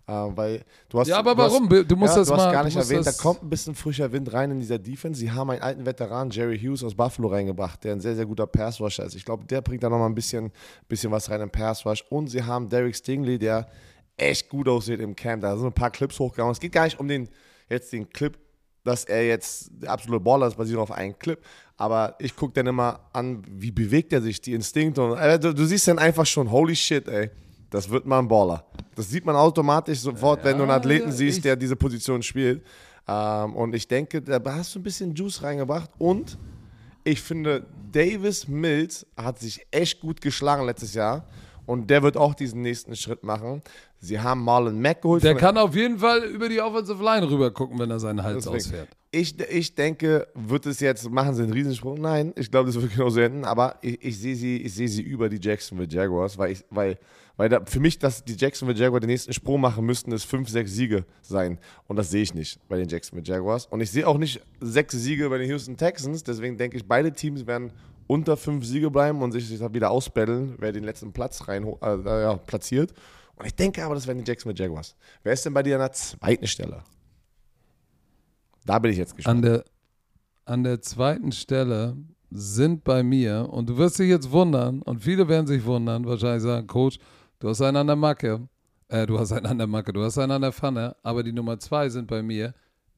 Äh, weil du hast, Ja, aber du hast- warum? Du musst ja, das du hast mal- gar nicht erwähnt, da kommt ein bisschen frischer Wind rein in dieser Defense. Sie haben einen alten Veteran, Jerry Hughes aus Buffalo, reingebracht, der ein sehr, sehr guter Pass-Rusher ist. Ich glaube, der bringt da nochmal ein bisschen, bisschen was rein im Pass-Rush. Und sie haben Derek Stingley, der echt gut aussieht im Camp. Da sind ein paar Clips hochgehauen. Es geht gar nicht um den, jetzt den Clip, dass er jetzt der absolute Baller ist, basiert auf einem Clip. Aber ich gucke dann immer an, wie bewegt er sich, die Instinkte. Und, äh, du, du siehst dann einfach schon, holy shit, ey. Das wird mal ein Baller. Das sieht man automatisch sofort, wenn du einen Athleten ja, siehst, der diese Position spielt. Ähm, und ich denke, da hast du ein bisschen Juice reingebracht. Und ich finde, Davis Mills hat sich echt gut geschlagen letztes Jahr. Und der wird auch diesen nächsten Schritt machen. Sie haben Marlon Mack geholt. Der kann auf jeden Fall über die Offensive Line rüber gucken, wenn er seinen Hals Deswegen. ausfährt. Ich, ich denke, wird es jetzt, machen sie einen Riesensprung? Nein, ich glaube, das wird genauso enden, aber ich, ich sehe sie, sehe sie über die Jacksonville Jaguars, weil ich, weil, weil da, für mich, dass die Jacksonville Jaguars den nächsten Sprung machen müssten, es fünf, sechs Siege sein. Und das sehe ich nicht bei den Jacksonville Jaguars. Und ich sehe auch nicht sechs Siege bei den Houston Texans, deswegen denke ich, beide Teams werden unter fünf Siege bleiben und sich wieder ausbetteln, wer den letzten Platz rein äh, ja, platziert. Und ich denke aber, das werden die Jacksonville Jaguars. Wer ist denn bei dir an der zweiten Stelle? Da bin ich jetzt gespannt. An der, an der zweiten Stelle sind bei mir, und du wirst dich jetzt wundern, und viele werden sich wundern, wahrscheinlich sagen, Coach, du hast einen an der Macke, äh, du hast einen an der Macke, du hast einen an der Pfanne, aber die Nummer zwei sind bei mir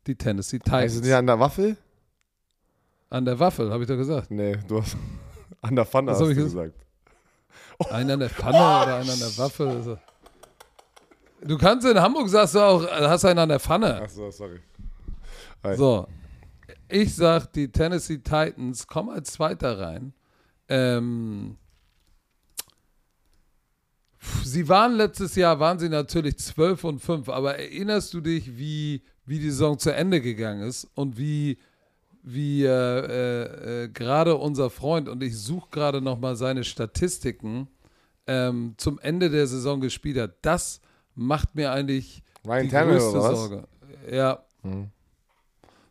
die Tennessee Titans. Sind die an der Waffel? an der Waffel, habe ich doch gesagt. Nee, du hast an der Pfanne hast du ich gesagt. Einen an der Pfanne oder einen an der Waffel. Also. Du kannst in Hamburg, sagst du auch, äh, hast einen an der Pfanne. Achso, sorry. So, ich sag, die Tennessee Titans kommen als Zweiter rein. ähm, sie waren letztes Jahr, waren sie natürlich 12 und 5, aber erinnerst du dich, wie, wie die Saison zu Ende gegangen ist und wie, wie äh, äh, äh, gerade unser Freund, und ich suche gerade nochmal seine Statistiken, ähm, zum Ende der Saison gespielt hat. Das macht mir eigentlich Ryan die Tannehill, größte oder was? Sorge. Ja. Hm.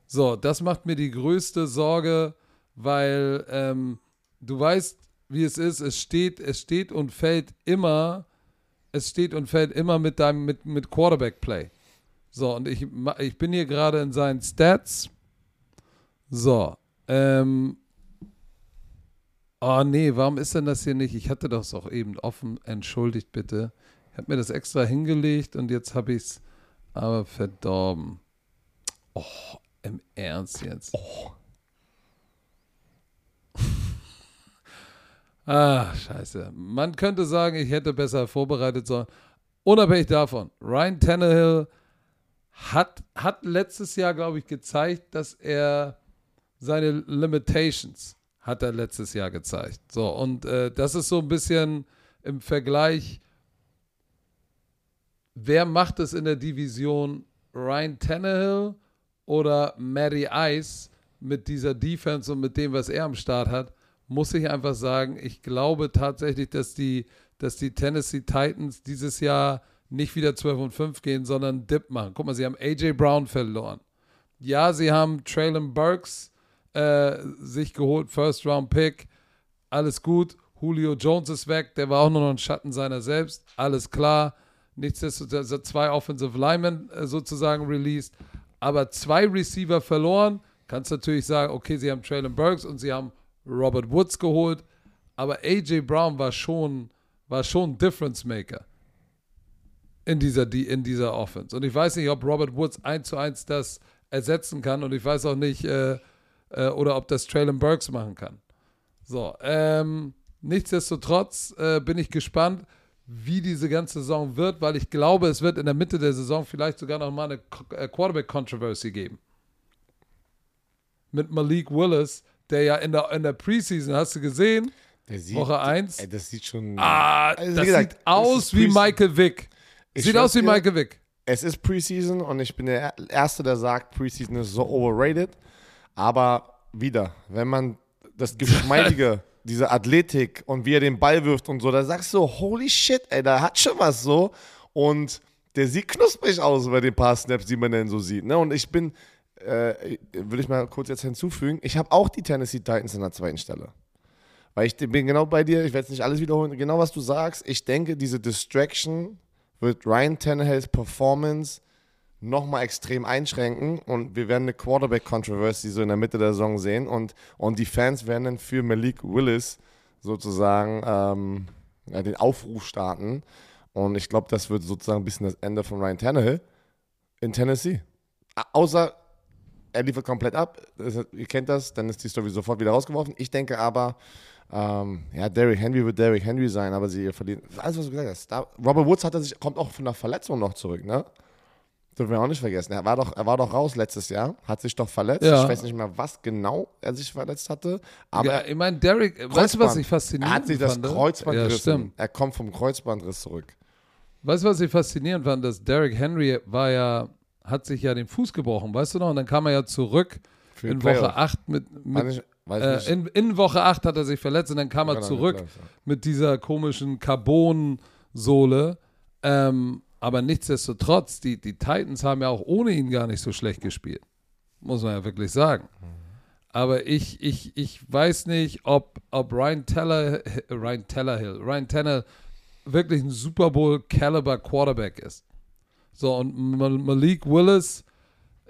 So, das macht mir die größte Sorge, weil ähm, du weißt, wie es ist. Es steht, es steht und fällt immer, es steht und fällt immer mit deinem, mit, mit Quarterback-Play. So, und ich, ich bin hier gerade in seinen Stats. So, ähm, oh nee, warum ist denn das hier nicht? Ich hatte das auch eben offen, entschuldigt bitte. Ich habe mir das extra hingelegt und jetzt habe ich es aber verdorben. Oh, im Ernst jetzt. Oh. Ah, scheiße. Man könnte sagen, ich hätte besser vorbereitet sollen. Unabhängig davon, Ryan Tannehill hat, hat letztes Jahr, glaube ich, gezeigt, dass er seine Limitations hat er letztes Jahr gezeigt. So, und äh, das ist so ein bisschen im Vergleich, wer macht es in der Division? Ryan Tannehill oder Matty Ice mit dieser Defense und mit dem, was er am Start hat, muss ich einfach sagen, ich glaube tatsächlich, dass die, dass die Tennessee Titans dieses Jahr nicht wieder 12 und 5 gehen, sondern Dip machen. Guck mal, sie haben AJ Brown verloren. Ja, sie haben Traylon Burks äh, sich geholt, First Round Pick. Alles gut. Julio Jones ist weg, der war auch nur noch ein Schatten seiner selbst. Alles klar. Nichtsdestotrotz sind zwei Offensive Linemen äh, sozusagen released, aber zwei Receiver verloren. Kannst natürlich sagen, okay, sie haben Traylon Burks und sie haben Robert Woods geholt, aber AJ Brown war schon, war schon ein Difference Maker in dieser, die- in dieser Offense. Und ich weiß nicht, ob Robert Woods eins zu eins das ersetzen kann und ich weiß auch nicht, äh, äh, oder ob das Traylon Burks machen kann. So, ähm, nichtsdestotrotz äh, bin ich gespannt, wie diese ganze Saison wird, weil ich glaube, es wird in der Mitte der Saison vielleicht sogar noch mal eine äh, Quarterback-Controversy geben. Mit Malik Willis, der ja in der, in der Preseason, hast du gesehen, sieht, Woche 1, Ey, das sieht schon. ah, Also, das gesagt, sieht aus wie. Michael Vick. Sieht aus wie dir, Michael Vick. Es ist Preseason und ich bin der Erste, der sagt, Preseason ist so overrated. Aber wieder, wenn man das Geschmeidige, diese Athletik und wie er den Ball wirft und so, da sagst du, holy shit, ey, da hat schon was so. Und der sieht knusprig aus bei den paar Snaps, die man denn so sieht. Ne? Und ich bin, äh, würde ich mal kurz jetzt hinzufügen, ich habe auch die Tennessee Titans in der zweiten Stelle. Weil ich bin genau bei dir, ich werde jetzt nicht alles wiederholen, genau was du sagst. Ich denke, diese Distraction wird Ryan Tannehills Performance nochmal extrem einschränken und wir werden eine Quarterback-Controversy so in der Mitte der Saison sehen und, und die Fans werden dann für Malik Willis sozusagen ähm, ja, den Aufruf starten und ich glaube, das wird sozusagen ein bisschen das Ende von Ryan Tannehill in Tennessee. Außer er liefert komplett ab, ihr kennt das, dann ist die Story sofort wieder rausgeworfen. Ich denke aber, ähm, ja, Derrick Henry wird Derrick Henry sein, aber sie verlieren. Alles, was du gesagt hast. Da, Robert Woods hat sich, kommt auch von einer Verletzung noch zurück, ne? Dürfen wir auch nicht vergessen. Er war doch, er war doch raus letztes Jahr, hat sich doch verletzt. Ja. Ich weiß nicht mehr, was genau er sich verletzt hatte. Aber ja, ich meine, Derek, weißt du, was ich faszinierend er hat sich das fand? Kreuzband ja, gerissen. stimmt. Er kommt vom Kreuzbandriss zurück. Weißt du, was ich faszinierend fand? Dass Derrick Henry war ja, hat sich ja den Fuß gebrochen, weißt du noch? Und dann kam er ja zurück Für in. Woche 8 mit, mit äh, in, in Woche 8 hat er sich verletzt und dann kam er Genau, zurück mit dieser komischen Carbon-Sohle. Ähm, aber nichtsdestotrotz, die, die Titans haben ja auch ohne ihn gar nicht so schlecht gespielt. Muss man ja wirklich sagen. Aber ich, ich, ich weiß nicht, ob, ob Ryan Teller, Ryan Tellerhill, Ryan Tanner wirklich ein Super Bowl Caliber Quarterback ist. So, und Mal- Malik Willis,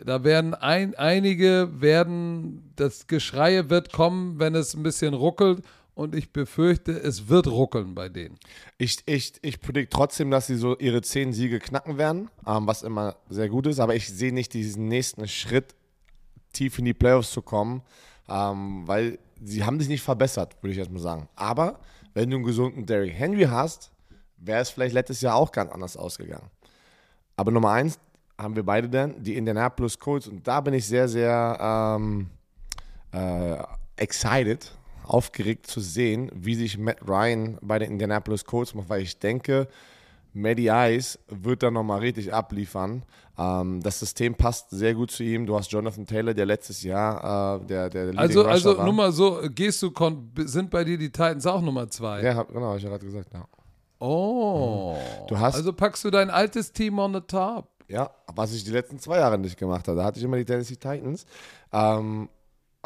da werden ein, einige werden, das Geschreie wird kommen, wenn es ein bisschen ruckelt. Und ich befürchte, es wird ruckeln bei denen. Ich, ich, ich predict trotzdem, dass sie so ihre zehn Siege knacken werden, ähm, was immer sehr gut ist, aber ich sehe nicht diesen nächsten Schritt, tief in die Playoffs zu kommen, ähm, weil sie haben sich nicht verbessert, würde ich jetzt mal sagen. Aber wenn du einen gesunden Derrick Henry hast, wäre es vielleicht letztes Jahr auch ganz anders ausgegangen. Aber Nummer eins haben wir beide dann, die Indianapolis Colts, und da bin ich sehr, sehr ähm, äh, excited, aufgeregt zu sehen, wie sich Matt Ryan bei den Indianapolis Colts macht, weil ich denke, Matty Ice wird da nochmal richtig abliefern. Ähm, das System passt sehr gut zu ihm. Du hast Jonathan Taylor, der letztes Jahr äh, der, der Leading Also, Rusher also war. nur mal so, gehst du, sind bei dir die Titans auch Nummer zwei? Ja, hab, genau, hab ich ja gerade gesagt. Ja. Oh. Du hast- also packst du dein altes Team on the top. ja, was ich die letzten zwei Jahre nicht gemacht habe. Da hatte ich immer die Tennessee Titans. Ähm,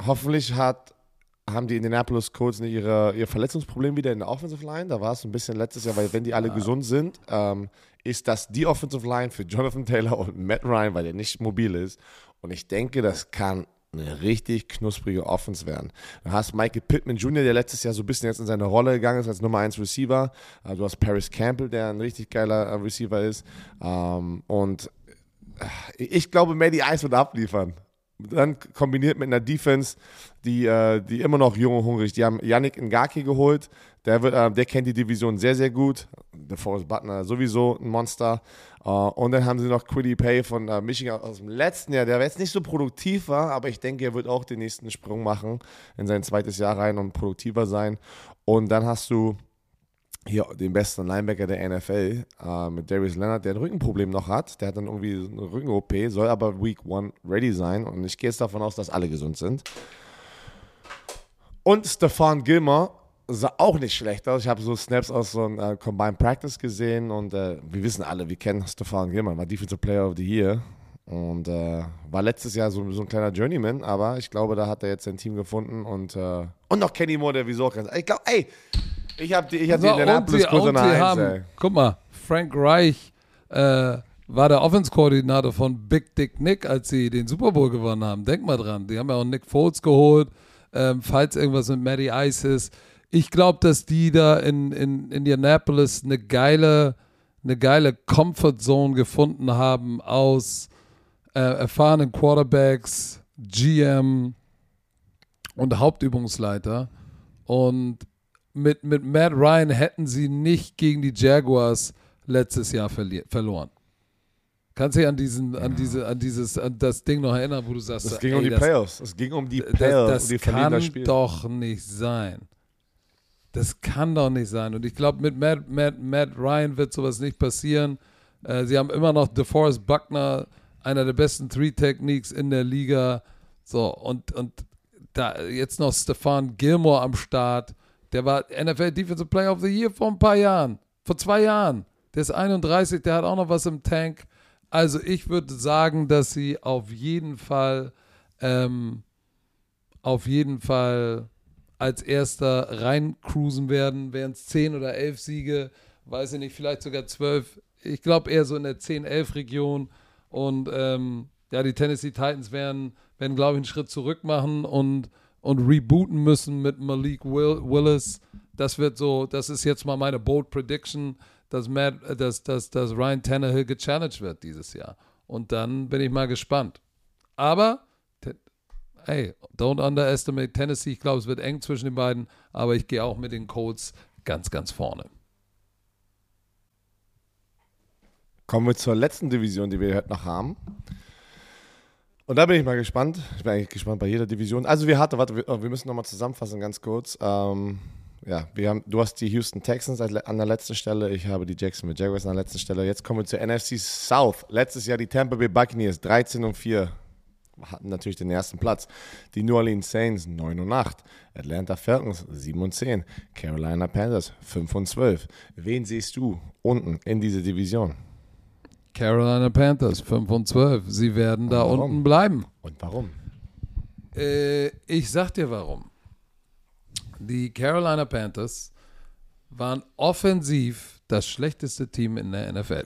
hoffentlich hat, haben die Indianapolis Colts nicht ihre, ihr Verletzungsproblem wieder in der Offensive Line. Da war es ein bisschen letztes Jahr, weil wenn die alle gesund sind, ähm, ist das die Offensive Line für Jonathan Taylor und Matt Ryan, weil der nicht mobil ist. Und ich denke, das kann eine richtig knusprige Offense werden. Du hast Michael Pittman Jr., der letztes Jahr so ein bisschen jetzt in seine Rolle gegangen ist als Nummer 1 Receiver. Äh, Du hast Paris Campbell, der ein richtig geiler äh, Receiver ist. Ähm, Und äh, ich glaube, Maddie Ice wird abliefern. Dann kombiniert mit einer Defense, die, äh, die immer noch jung und hungrig. Die haben Yannick Ngaki geholt. Der, wird, äh, der kennt die Division sehr, sehr gut. Der Forrest Butler sowieso ein Monster. Äh, und dann haben sie noch Quiddy Pay von äh, Michigan aus dem letzten Jahr, der jetzt nicht so produktiv war, aber ich denke, er wird auch den nächsten Sprung machen in sein zweites Jahr rein und produktiver sein. Und dann hast du hier den besten Linebacker der NFL äh, mit Darius Leonard, der ein Rückenproblem noch hat. Der hat dann irgendwie eine Rücken-OP, soll aber Week 1 ready sein. Und ich gehe jetzt davon aus, dass alle gesund sind. Und Stefan Gilmer sah auch nicht schlecht aus. Ich habe so Snaps aus so einem äh, Combined Practice gesehen und äh, wir wissen alle, wir kennen Stefan Gilmer, war Defensive Player of the Year und äh, war letztes Jahr so, so ein kleiner Journeyman, aber ich glaube, da hat er jetzt sein Team gefunden und, äh, und noch Kenny Moore, der wieso ganz. Ich glaube, ey, ich habe die, ich hab die So, Indianapolis und kurz und der haben, ey. guck mal, Frank Reich äh, war der Offense-Koordinator von Big Dick Nick, als sie den Super Bowl gewonnen haben. Denk mal dran. Die haben ja auch Nick Foles geholt, ähm, falls irgendwas mit Matty Ice ist. Ich glaube, dass die da in, in Indianapolis eine geile, eine geile Comfort gefunden haben aus äh, erfahrenen Quarterbacks, GM und Hauptübungsleiter. Und mit, mit Matt Ryan hätten sie nicht gegen die Jaguars letztes Jahr verloren. Kannst du dich an diesen, an diese, an dieses, an das Ding noch erinnern, wo du sagst, Es ging ey, um die das, Playoffs. Es ging um die das, Playoffs, das um die verlieren kann das doch nicht sein. Das kann doch nicht sein. Und ich glaube, mit Matt, Matt, Matt Ryan wird sowas nicht passieren. Äh, sie haben immer noch DeForest Buckner, einer der besten Three-Techniques in der Liga. So, und, und da jetzt noch Stefan Gilmore am Start. Der war NFL Defensive Player of the Year vor ein paar Jahren. Vor zwei Jahren. Der ist 31, der hat auch noch was im Tank. Also ich würde sagen, dass sie auf jeden Fall, ähm, auf jeden Fall als erster reincruisen werden. Wären es 10 oder 11 Siege, weiß ich nicht, vielleicht sogar 12. Ich glaube eher so in der 10-11 Region. Und ähm, ja, die Tennessee Titans werden, werden glaube ich, einen Schritt zurück machen und, und rebooten müssen mit Malik Will, Willis. Das wird so, das ist jetzt mal meine bold Prediction, dass, Matt, äh, dass, dass, dass Ryan Tannehill gechallenged wird dieses Jahr. Und dann bin ich mal gespannt. Aber, hey, don't underestimate Tennessee. Ich glaube, es wird eng zwischen den beiden, aber ich gehe auch mit den Colts ganz, ganz vorne. Kommen wir zur letzten Division, die wir heute noch haben. Und da bin ich mal gespannt. Ich bin eigentlich gespannt bei jeder Division. Also wir hatten, warte, wir, oh, wir müssen nochmal zusammenfassen, ganz kurz. Ähm, ja, wir haben, du hast die Houston Texans an der letzten Stelle, ich habe die Jacksonville Jaguars an der letzten Stelle. Jetzt kommen wir zur NFC South. Letztes Jahr die Tampa Bay Buccaneers 13 und 4 hatten natürlich den ersten Platz. Die New Orleans Saints 9 und 8. Atlanta Falcons 7 und 10. Carolina Panthers 5 und 12. Wen siehst du unten in dieser Division? Carolina Panthers, 5 und 12. Sie werden da warum? unten bleiben. Und warum? Äh, ich sag dir warum. Die Carolina Panthers waren offensiv das schlechteste Team in der NFL.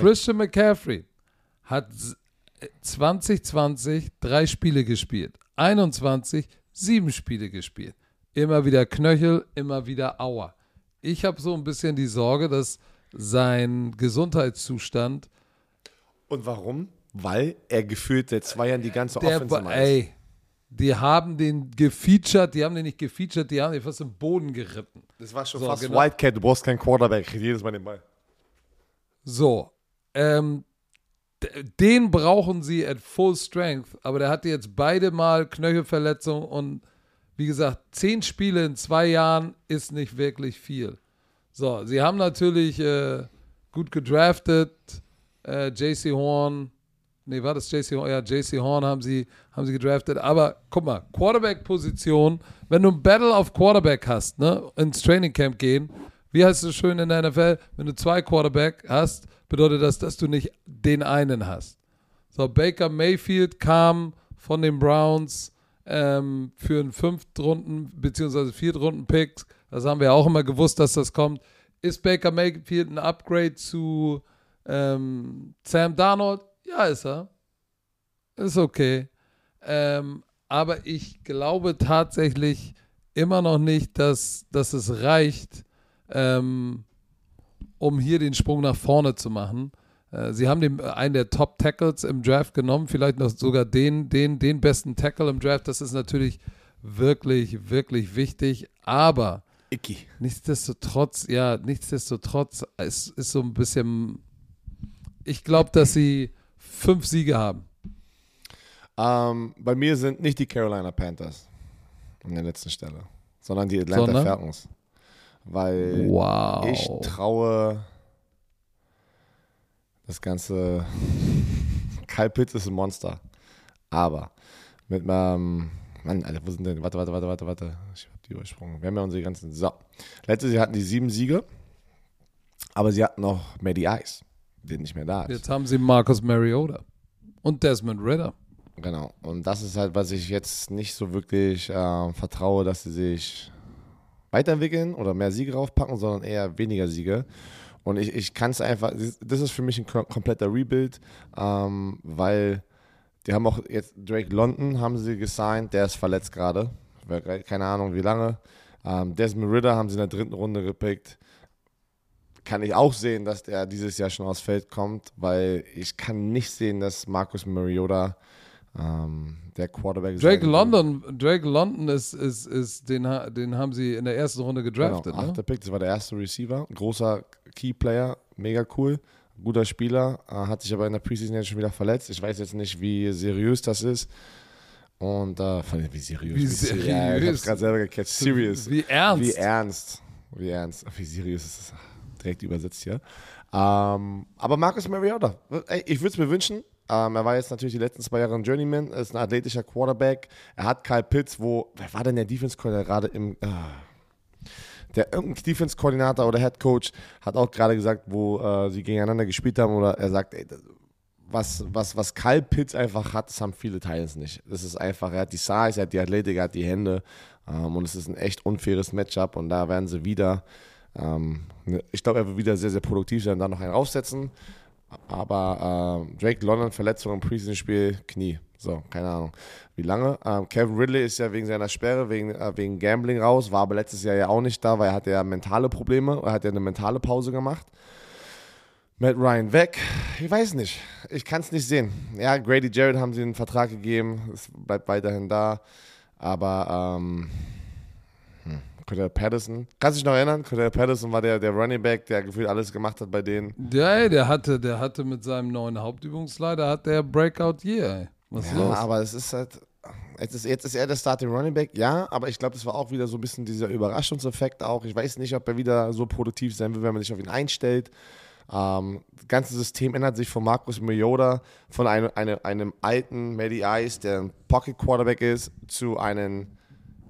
Christian McCaffrey hat s- 2020 drei Spiele gespielt, 21 sieben Spiele gespielt. Immer wieder Knöchel, immer wieder Aua. Ich habe so ein bisschen die Sorge, dass sein Gesundheitszustand Und warum? Weil er gefühlt seit zwei Jahren die ganze der Offense ey, die haben den gefeatured, die haben den nicht gefeatured, die haben den fast im Boden geritten. Das war schon So, fast genau. Wildcat. Du brauchst keinen Quarterback. Jedes Mal den Ball. So, ähm, den brauchen sie at full strength, aber der hatte jetzt beide Mal Knöchelverletzung und wie gesagt, zehn Spiele in zwei Jahren ist nicht wirklich viel. So, sie haben natürlich äh, gut gedraftet. Äh, JC Horn, nee, war das JC Horn? Ja, JC Horn haben sie, haben sie gedraftet. Aber guck mal, Quarterback-Position, wenn du ein Battle auf Quarterback hast, ne, ins Training Camp gehen, wie heißt es schön in der NFL? Wenn du zwei Quarterback hast, bedeutet das, dass du nicht den einen hast. So, Baker Mayfield kam von den Browns ähm, für einen Fünftrunden- bzw. Viertrunden-Pick. Das haben wir auch immer gewusst, dass das kommt. Ist Baker Mayfield ein Upgrade zu ähm, Sam Darnold? Ja, ist er. Ist okay. Ähm, aber ich glaube tatsächlich immer noch nicht, dass, dass es reicht, ähm, um hier den Sprung nach vorne zu machen. Äh, sie haben den, einen der Top Tackles im Draft genommen, vielleicht noch sogar den, den, den besten Tackle im Draft. Das ist natürlich wirklich, wirklich wichtig. Aber Icky. nichtsdestotrotz, ja, nichtsdestotrotz, es ist so ein bisschen. Ich glaube, dass sie fünf Siege haben. Ähm, bei mir sind nicht die Carolina Panthers an der letzten Stelle, sondern die Atlanta Sondern? Falcons. Weil Wow. ich traue das ganze. Kyle Pitts ist ein Monster. Aber mit meinem. Mann, Alter, wo sind denn? Warte, warte, warte, warte, warte. Ich hab die übersprungen. Wir haben ja unsere ganzen. So. Letztes Jahr hatten die sieben Siege. Aber sie hatten noch Maddie Ice, der nicht mehr da ist. Jetzt haben sie Marcus Mariota und Desmond Ritter. Genau. Und das ist halt, was ich jetzt nicht so wirklich äh, vertraue, dass sie sich weiterentwickeln oder mehr Siege raufpacken, sondern eher weniger Siege. Und ich, ich kann es einfach, das ist für mich ein kom- kompletter Rebuild, ähm, weil die haben auch jetzt Drake London haben sie gesigned, der ist verletzt gerade. Keine Ahnung wie lange. Ähm, Desmond Ritter haben sie in der dritten Runde gepickt. Kann ich auch sehen, dass der dieses Jahr schon aufs Feld kommt, weil ich kann nicht sehen, dass Marcus Mariota ähm, der Quarterback Drake wird. London, Drake London ist, ist, ist den, den haben sie in der ersten Runde gedraftet. Genau, ne? achter Pick, das war der erste Receiver. Großer Key-Player, mega cool. Guter Spieler, äh, hat sich aber in der Preseason jetzt schon wieder verletzt. Ich weiß jetzt nicht, wie seriös das ist. Und äh, wie seriös? Wie se- Ja, ich seriös? hab's gerade selber gecatcht. Serious. Wie ernst? Wie ernst. Wie ernst. Wie seriös ist das? Direkt übersetzt hier. Ähm, aber Marcus Mariota, ich würde es mir wünschen. Ähm, er war jetzt natürlich die letzten zwei Jahre ein Journeyman, ist ein athletischer Quarterback. Er hat Kyle Pitts, wo, wer war denn der Defense-Coordinator gerade im, ah, der irgendein Defense-Koordinator oder Head Coach hat auch gerade gesagt, wo äh, sie gegeneinander gespielt haben, oder er sagt, ey, was, was, was Kyle Pitts einfach hat, das haben viele Titans nicht. Das ist einfach, er hat die Size, er hat die Athletik, er hat die Hände ähm, und es ist ein echt unfaires Matchup und da werden sie wieder, ähm, ne, ich glaube, er wird wieder sehr, sehr produktiv sein, dann noch einen raufsetzen. Aber ähm, Drake London, Verletzung im Preseason-Spiel, Knie. So, keine Ahnung. Wie lange? Ähm, Kevin Ridley ist ja wegen seiner Sperre, wegen, äh, wegen Gambling raus, war aber letztes Jahr ja auch nicht da, weil er hatte ja mentale Probleme, er hat ja eine mentale Pause gemacht. Matt Ryan weg. Ich weiß nicht. Ich kann es nicht sehen. Ja, Grady Jarrett haben sie einen Vertrag gegeben. Es bleibt weiterhin da. Aber ähm, hm, Cordell Patterson. Kannst du dich noch erinnern? Cordell Patterson war der, der Running Back, der gefühlt alles gemacht hat bei denen. Ja, ey, der hatte, der hatte mit seinem neuen Hauptübungsleiter hat der Breakout Year. Ey. Was Ja, los? aber es ist halt. Jetzt ist, jetzt ist er der Starting Running Back, ja, aber ich glaube, das war auch wieder so ein bisschen dieser Überraschungseffekt auch. Ich weiß nicht, ob er wieder so produktiv sein will, wenn man sich auf ihn einstellt. Ähm, das ganze System ändert sich von Marcus Mariota, von einem, einem, einem alten Matty Ice, der ein Pocket Quarterback ist, zu einem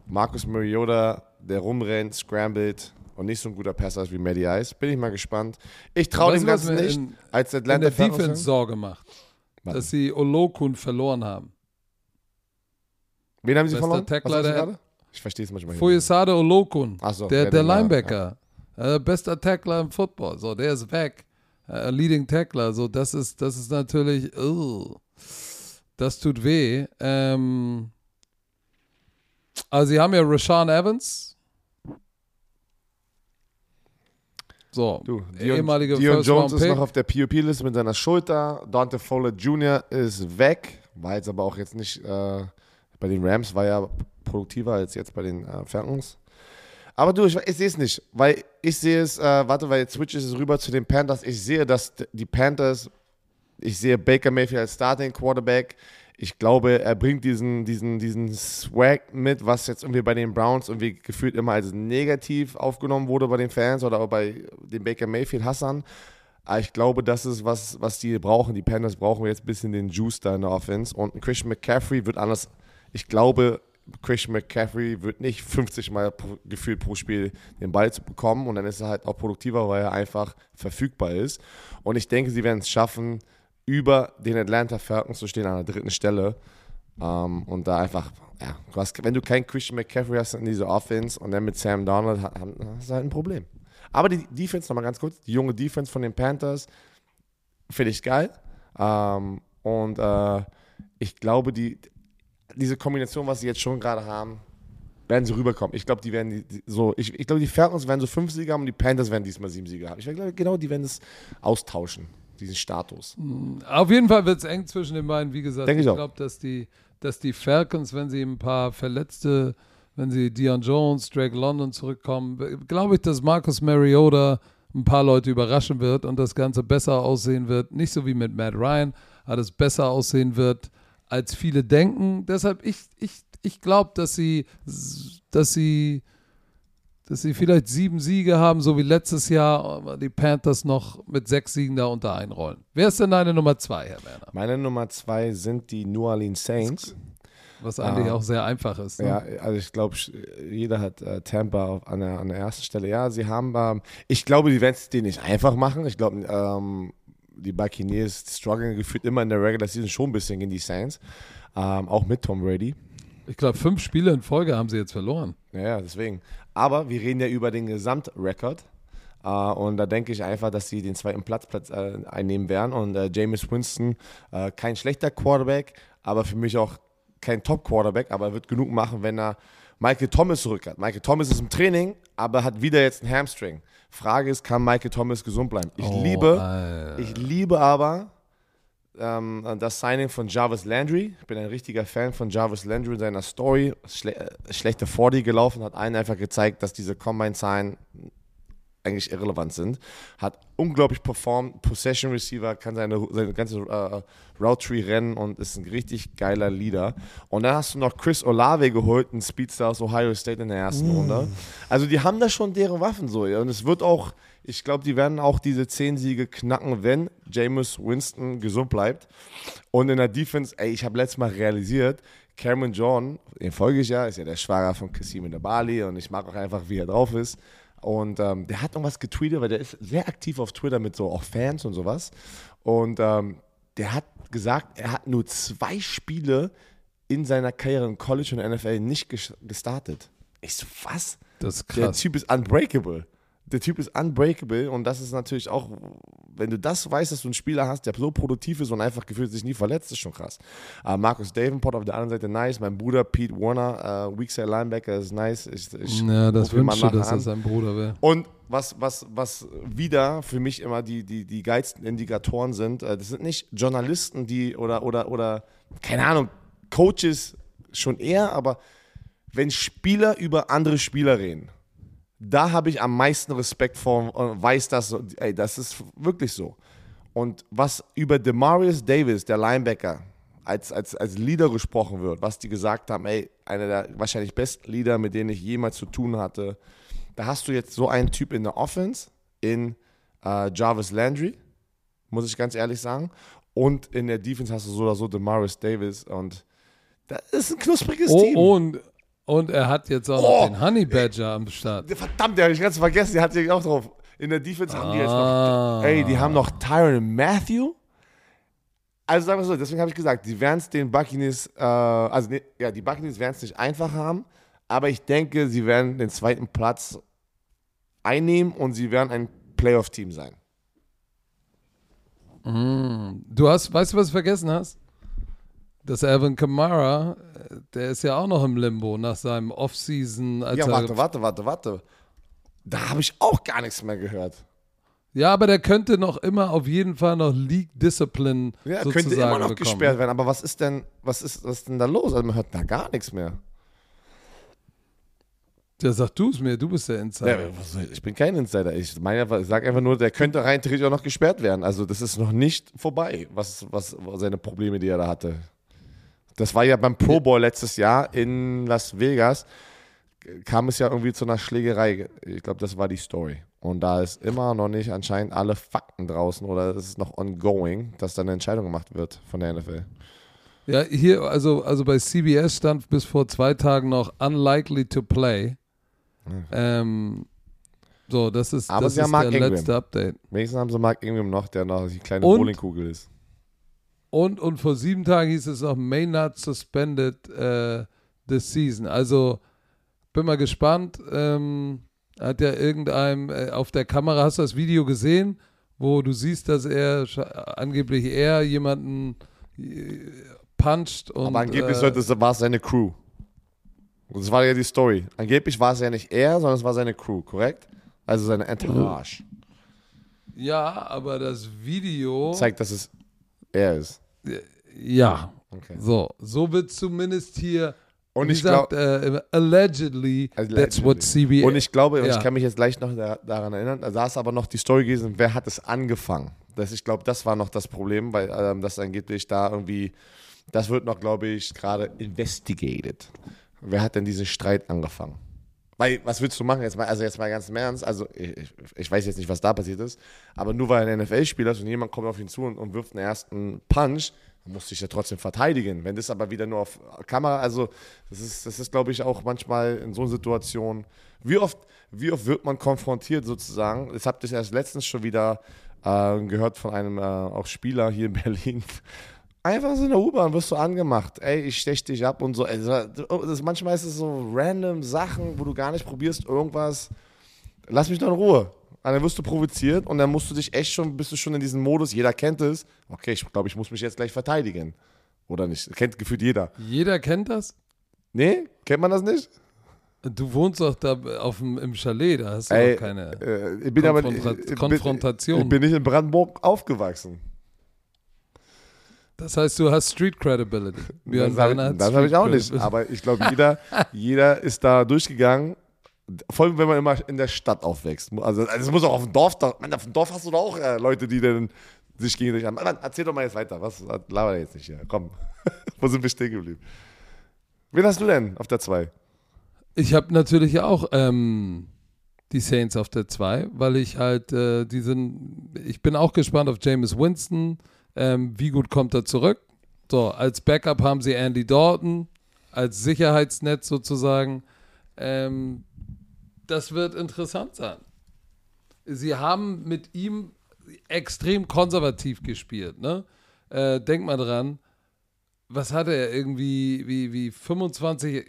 Marcus Mariota, der rumrennt, scrambled und nicht so ein guter Passer ist wie Matty Ice. Bin ich mal gespannt. Ich traue dem Ganzen nicht. in- als in Atlanta der Falcons Defense. Sorge macht, Warte. dass sie Olokun verloren haben. Wen haben sie Bester verloren? Tackler Was der- gerade? Ich verstehe es manchmal nicht. Foyesade Olokun, so, der, der den, ja, Linebacker, äh, bester Tackler im Football, so, der ist weg. Äh, Leading Tackler, so, das ist, das ist natürlich, ugh, das tut weh. Ähm, also, sie haben ja Rashawn Evans. So, Du, Dion, ehemalige Dion First Jones ist noch auf der POP-Liste mit seiner Schulter. Dante Fowler Jr. ist weg. War jetzt aber auch jetzt nicht äh, bei den Rams, war ja produktiver als jetzt bei den äh, Falcons. Aber du, ich, ich sehe es nicht, weil ich sehe es, äh, warte, weil jetzt switch es rüber zu den Panthers. Ich sehe, dass die Panthers, ich sehe Baker Mayfield als Starting Quarterback. Ich glaube, er bringt diesen, diesen, diesen Swag mit, was jetzt irgendwie bei den Browns irgendwie gefühlt immer als negativ aufgenommen wurde bei den Fans oder auch bei den Baker Mayfield Hassan. Aber ich glaube, das ist was, was die brauchen. Die Panthers brauchen jetzt ein bisschen den Juice da in der Offense. Und Christian McCaffrey wird anders. Ich glaube, Christian McCaffrey wird nicht 50 Mal gefühlt pro Spiel den Ball zu bekommen. Und dann ist er halt auch produktiver, weil er einfach verfügbar ist. Und ich denke, sie werden es schaffen, über den Atlanta Falcons zu stehen an der dritten Stelle. Um, und da einfach, ja, du hast, wenn du keinen Christian McCaffrey hast in dieser Offense und dann mit Sam Donald, hast du halt ein Problem. Aber die Defense, nochmal ganz kurz, die junge Defense von den Panthers, finde ich geil. Um, und uh, ich glaube, die, diese Kombination, was sie jetzt schon gerade haben, werden sie rüberkommen. Ich glaube, die werden die, die, so, ich, ich glaube, die Falcons werden so fünf Sieger haben und die Panthers werden diesmal sieben Sieger haben. Ich glaube, genau, die werden es austauschen diesen Status. Auf jeden Fall wird es eng zwischen den beiden. Wie gesagt, Denk ich, ich glaube, dass die, dass die Falcons, wenn sie ein paar Verletzte, wenn sie Dion Jones, Drake London zurückkommen, glaube ich, dass Marcus Mariota ein paar Leute überraschen wird und das Ganze besser aussehen wird. Nicht so wie mit Matt Ryan, aber es besser aussehen wird, als viele denken. Deshalb, ich, ich, ich glaube, dass sie, dass sie dass sie vielleicht sieben Siege haben, so wie letztes Jahr, aber die Panthers noch mit sechs Siegen da unter einrollen. Wer ist denn deine Nummer zwei, Herr Werner? Meine Nummer zwei sind die New Orleans Saints. Was eigentlich Ah. auch sehr einfach ist. Ne? Ja, also ich glaube, jeder hat äh, Tampa auf, an, der, an der ersten Stelle. Ja, sie haben, ähm, ich glaube, die werden es denen nicht einfach machen. Ich glaube, ähm, die Buccaneers strugglen gefühlt immer in der Regular Season schon ein bisschen gegen die Saints. Ähm, auch mit Tom Brady. Ich glaube, fünf Spiele in Folge haben sie jetzt verloren. Ja, ja, deswegen. Aber wir reden ja über den Gesamtrekord. Äh, und da denke ich einfach, dass sie den zweiten Platz, Platz äh, einnehmen werden. Und äh, Jameis Winston, äh, kein schlechter Quarterback, aber für mich auch kein Top-Quarterback, aber er wird genug machen, wenn er Michael Thomas zurück hat. Michael Thomas ist im Training, aber hat wieder jetzt einen Hamstring. Frage ist, kann Michael Thomas gesund bleiben? Ich Oh, liebe, Alter. ich liebe aber ähm, das Signing von Jarvis Landry. Ich bin ein richtiger Fan von Jarvis Landry in seiner Story. Schle äh, schlechte 40 gelaufen, hat allen einfach gezeigt, dass diese Combine-Zahlen eigentlich irrelevant sind. Hat unglaublich performt, Possession Receiver, kann seine, seine ganze äh, Route Tree rennen und ist ein richtig geiler Leader. Und dann hast du noch Chris Olave geholt, einen Speedstar aus Ohio State in der ersten Runde. Also die haben da schon deren Waffen so. Und es wird auch, ich glaube, die werden auch diese 10 Siege knacken, wenn Jameis Winston gesund bleibt. Und in der Defense, ey, ich habe letztes Mal realisiert, Cameron John, den folge ich ja, ist ja der Schwager von Kasim in der Bali und ich mag auch einfach, wie er drauf ist. Und ähm, der hat irgendwas getweetet, weil der ist sehr aktiv auf Twitter mit so auch Fans und sowas. Und ähm, der hat gesagt, er hat nur zwei Spiele in seiner Karriere im College und NFL nicht ges- gestartet. Ich so, was? Das ist Der krass. Typ ist unbreakable. Der Typ ist unbreakable und das ist natürlich auch, wenn du das weißt, dass du einen Spieler hast, der so produktiv ist und einfach gefühlt sich nie verletzt, ist schon krass. Äh, Markus Davenport auf der anderen Seite nice, mein Bruder Pete Warner, äh, Weakside Linebacker ist nice. Ich, ich Ja, das nachher dass an. das sein Bruder wäre. Und was, was, was wieder für mich immer die, die, die geilsten Indikatoren sind, äh, das sind nicht Journalisten, die oder, oder, oder, keine Ahnung, Coaches schon eher, aber wenn Spieler über andere Spieler reden, da habe ich am meisten Respekt vor und weiß das, ey, das ist wirklich so. Und was über Demarius Davis, der Linebacker, als, als, als Leader gesprochen wird, was die gesagt haben, ey, einer der wahrscheinlich besten Leader, mit denen ich jemals zu tun hatte, da hast du jetzt so einen Typ in der Offense, in äh, Jarvis Landry, muss ich ganz ehrlich sagen. Und in der Defense hast du so oder so Demarius Davis. Und das ist ein knuspriges Team. Oh, und, und er hat jetzt auch Oh. noch den Honey Badger am Start. Verdammt, der habe ich ganz vergessen, der hat sich auch drauf. In der Defense haben die jetzt Ah. noch. Ey, die haben noch Tyron Matthew. Also sagen wir so, deswegen habe ich gesagt, die werden es den Buccaneers, äh, also ne, ja, die Buccaneers werden es nicht einfach haben, aber ich denke, sie werden den zweiten Platz einnehmen und sie werden ein Playoff-Team sein. Du hast, weißt du, was du vergessen hast? Dass Alvin Kamara, äh, der ist ja auch noch im Limbo nach seinem Offseason. Ja, warte, warte, warte, warte. Da habe ich auch gar nichts mehr gehört. Ja, aber der könnte noch immer auf jeden Fall noch League Discipline Ja, sozusagen könnte immer noch bekommen. gesperrt werden, aber was ist denn, was ist, was ist denn da los? Also man hört da gar nichts mehr. Ja, sag du es mir, du bist der Insider. Ja, ich bin kein Insider. Ich meine, ich sage einfach nur, der könnte rein theoretisch auch noch gesperrt werden. Also das ist noch nicht vorbei, was, was seine Probleme, die er da hatte. Das war ja beim Pro Bowl letztes Jahr in Las Vegas, kam es ja irgendwie zu einer Schlägerei. Ich glaube, das war die Story. Und da ist immer noch nicht anscheinend alle Fakten draußen oder es ist noch ongoing, dass da eine Entscheidung gemacht wird von der NFL. Ja, hier, also, also bei CBS stand bis vor zwei Tagen noch unlikely to play. Hm. Ähm, so, das ist, Aber das ist der Ingram. letzte Update. Wenigstens haben sie Mark Ingram noch, der noch die kleine Bowlingkugel ist. Und, und vor sieben Tagen hieß es noch, may not suspended äh, this season. Also bin mal gespannt. Ähm, hat ja irgendeinem äh, auf der Kamera, hast du das Video gesehen, wo du siehst, dass er angeblich er jemanden äh, puncht und Aber angeblich äh, sollte es, war es seine Crew. Das war ja die Story. Angeblich war es ja nicht er, sondern es war seine Crew, korrekt? Also seine Entourage. ja, aber das Video Zeigt, dass es er ist. Ja, Okay. so, so wird zumindest hier Und ich glaub- gesagt, äh, allegedly, that's what CBS Und ich glaube, und Ja. ich kann mich jetzt gleich noch da, daran erinnern, da ist aber noch die Story gewesen, wer hat es angefangen? Das, ich glaube, das war noch das Problem, weil ähm, das angeblich da irgendwie, das wird noch, glaube ich, gerade investigated. Wer hat denn diesen Streit angefangen? Weil, was willst du machen? Jetzt mal, also jetzt mal ganz im Ernst, also ich, ich- weiß jetzt nicht, was da passiert ist, aber nur weil ein NFL-Spieler ist und jemand kommt auf ihn zu und, und wirft einen ersten Punch, du dich ja trotzdem verteidigen. Wenn das aber wieder nur auf Kamera, also das ist, das ist glaube ich, auch manchmal in so einer Situation, wie oft, wie oft wird man konfrontiert sozusagen? Das habt ihr erst letztens schon wieder äh, gehört von einem äh, auch Spieler hier in Berlin. Einfach so in der U-Bahn wirst du angemacht. Ey, ich stech dich ab und so. Also, das, manchmal ist es so random Sachen, wo du gar nicht probierst, irgendwas. Lass mich doch in Ruhe. Und dann wirst du provoziert und dann musst du dich echt schon, bist du schon in diesem Modus, jeder kennt es. Okay, ich glaube, ich muss mich jetzt gleich verteidigen. Oder nicht? Kennt gefühlt jeder. Jeder kennt das. Nee? Kennt man das nicht? Du wohnst doch da auf dem, im Chalet, da hast du Ey, auch keine. Äh, ich bin aber Konfronta- ich bin- Konfrontation. Ich bin nicht in Brandenburg aufgewachsen. Das heißt, du hast Street Credibility. Björn das habe hat das hab ich auch nicht. Aber ich glaube, jeder, jeder ist da durchgegangen. Vor allem, wenn man immer in der Stadt aufwächst. Also, also es muss auch auf dem Dorf. Da, Mann, auf dem Dorf hast du doch auch äh, Leute, die dann sich gegenseitig an. Mann, erzähl doch mal jetzt weiter. Was laber jetzt nicht hier? Komm. Wo sind wir stehen geblieben? Wen hast du denn auf der 2? Ich habe natürlich auch ähm, die Saints auf der 2, weil ich halt äh, diesen, ich bin auch gespannt auf Jameis Winston. Ähm, wie gut kommt er zurück? So, als Backup haben sie Andy Dalton, als Sicherheitsnetz sozusagen. Ähm, das wird interessant sein. Sie haben mit ihm extrem konservativ gespielt. Ne? Äh, denk mal dran, was hatte er irgendwie, wie, wie 25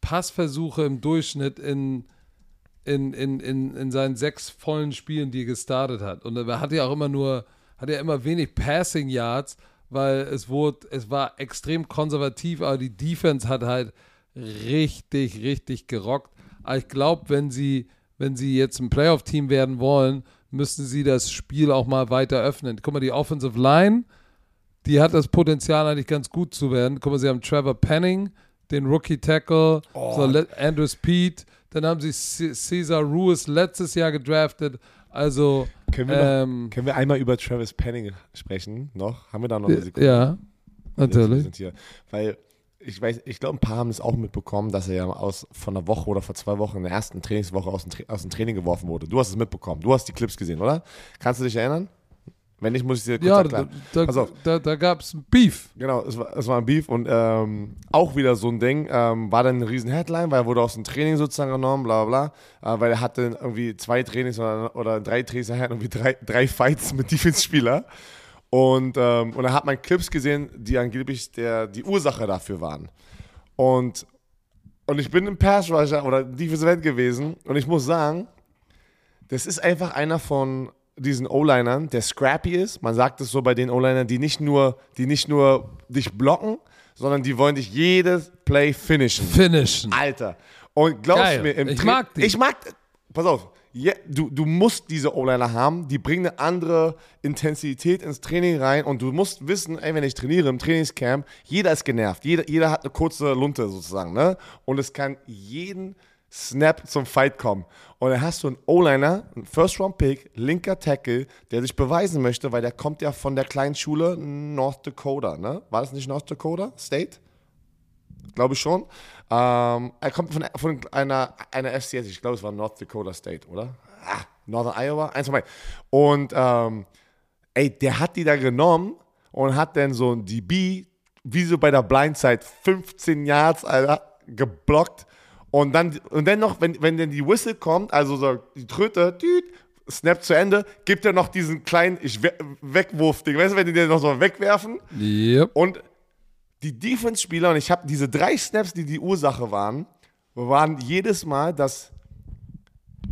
Passversuche im Durchschnitt in, in, in, in, in seinen sechs vollen Spielen, die er gestartet hat. Und er hatte ja auch immer nur, hatte ja immer wenig Passing Yards, weil es wurde, es war extrem konservativ, aber die Defense hat halt richtig, richtig gerockt. Aber ich glaube, wenn sie, wenn sie jetzt ein Playoff-Team werden wollen, müssen sie das Spiel auch mal weiter öffnen. Guck mal, die Offensive Line, die hat das Potenzial eigentlich ganz gut zu werden. Guck mal, sie haben Trevor Penning, den Rookie Tackle, so Le- Andrew Speed, dann haben sie Cesar Ruiz letztes Jahr gedraftet. Also, Können wir, noch, ähm, können wir einmal über Travis Penning sprechen? Noch? Haben wir da noch eine Sekunde? ja, Wir natürlich. sind hier. Weil ich weiß, ich glaube, ein paar haben es auch mitbekommen, dass er ja aus von einer Woche oder vor zwei Wochen in der ersten Trainingswoche aus dem, aus dem Training geworfen wurde. Du hast es mitbekommen. Du hast die Clips gesehen, oder? Kannst du dich erinnern? Wenn nicht, muss ich dir kurz Ja, da, erklären. da, Pass auf. da, da gab es Beef. Genau, es war, es war ein Beef und ähm, auch wieder so ein Ding. Ähm, war dann eine riesen Headline, weil er wurde aus dem Training sozusagen genommen, bla bla bla. Äh, weil er hatte irgendwie zwei Trainings oder, oder drei Trainings, er hatte irgendwie drei, drei Fights mit Defense-Spieler. Und, ähm, und da hat man Clips gesehen, die angeblich der, die Ursache dafür waren. Und, und ich bin im Pass Rusher oder Defensive End gewesen und ich muss sagen, das ist einfach einer von diesen O-Linern, der scrappy ist. Man sagt es so bei den O-Linern, die nicht nur, die nicht nur dich blocken, sondern die wollen dich jedes Play finishen. Finishen. Alter. Und glaubst Geil. mir, im Ich Tra- mag die. Ich mag, pass auf, je, du, du musst diese O-Liner haben, die bringen eine andere Intensität ins Training rein und du musst wissen, ey, wenn ich trainiere im Trainingscamp, jeder ist genervt, jeder, jeder hat eine kurze Lunte sozusagen, ne? Und es kann jeden Snap zum Fight kommen. Und dann hast du einen O-Liner, einen First-Round-Pick, linker Tackle, der sich beweisen möchte, weil der kommt ja von der kleinen Schule North Dakota, ne? War das nicht North Dakota State? glaube ich schon. Ähm, er kommt von, von einer, einer FCS, ich glaube, es war North Dakota State, oder? Ah, Northern Iowa, eins von beiden. Und ähm, ey, der hat die da genommen und hat dann so ein DB, wie so bei der Blindside, 15 Yards, Alter, geblockt. Und dann, und dann noch, wenn, wenn dann die Whistle kommt, also so die Tröte, düt, Snap zu Ende, gibt er noch diesen kleinen ich we Wegwurf-Ding. Weißt du, wenn die den noch so wegwerfen? Yep. Und die Defense-Spieler, und ich habe diese drei Snaps, die die Ursache waren, waren jedes Mal, dass,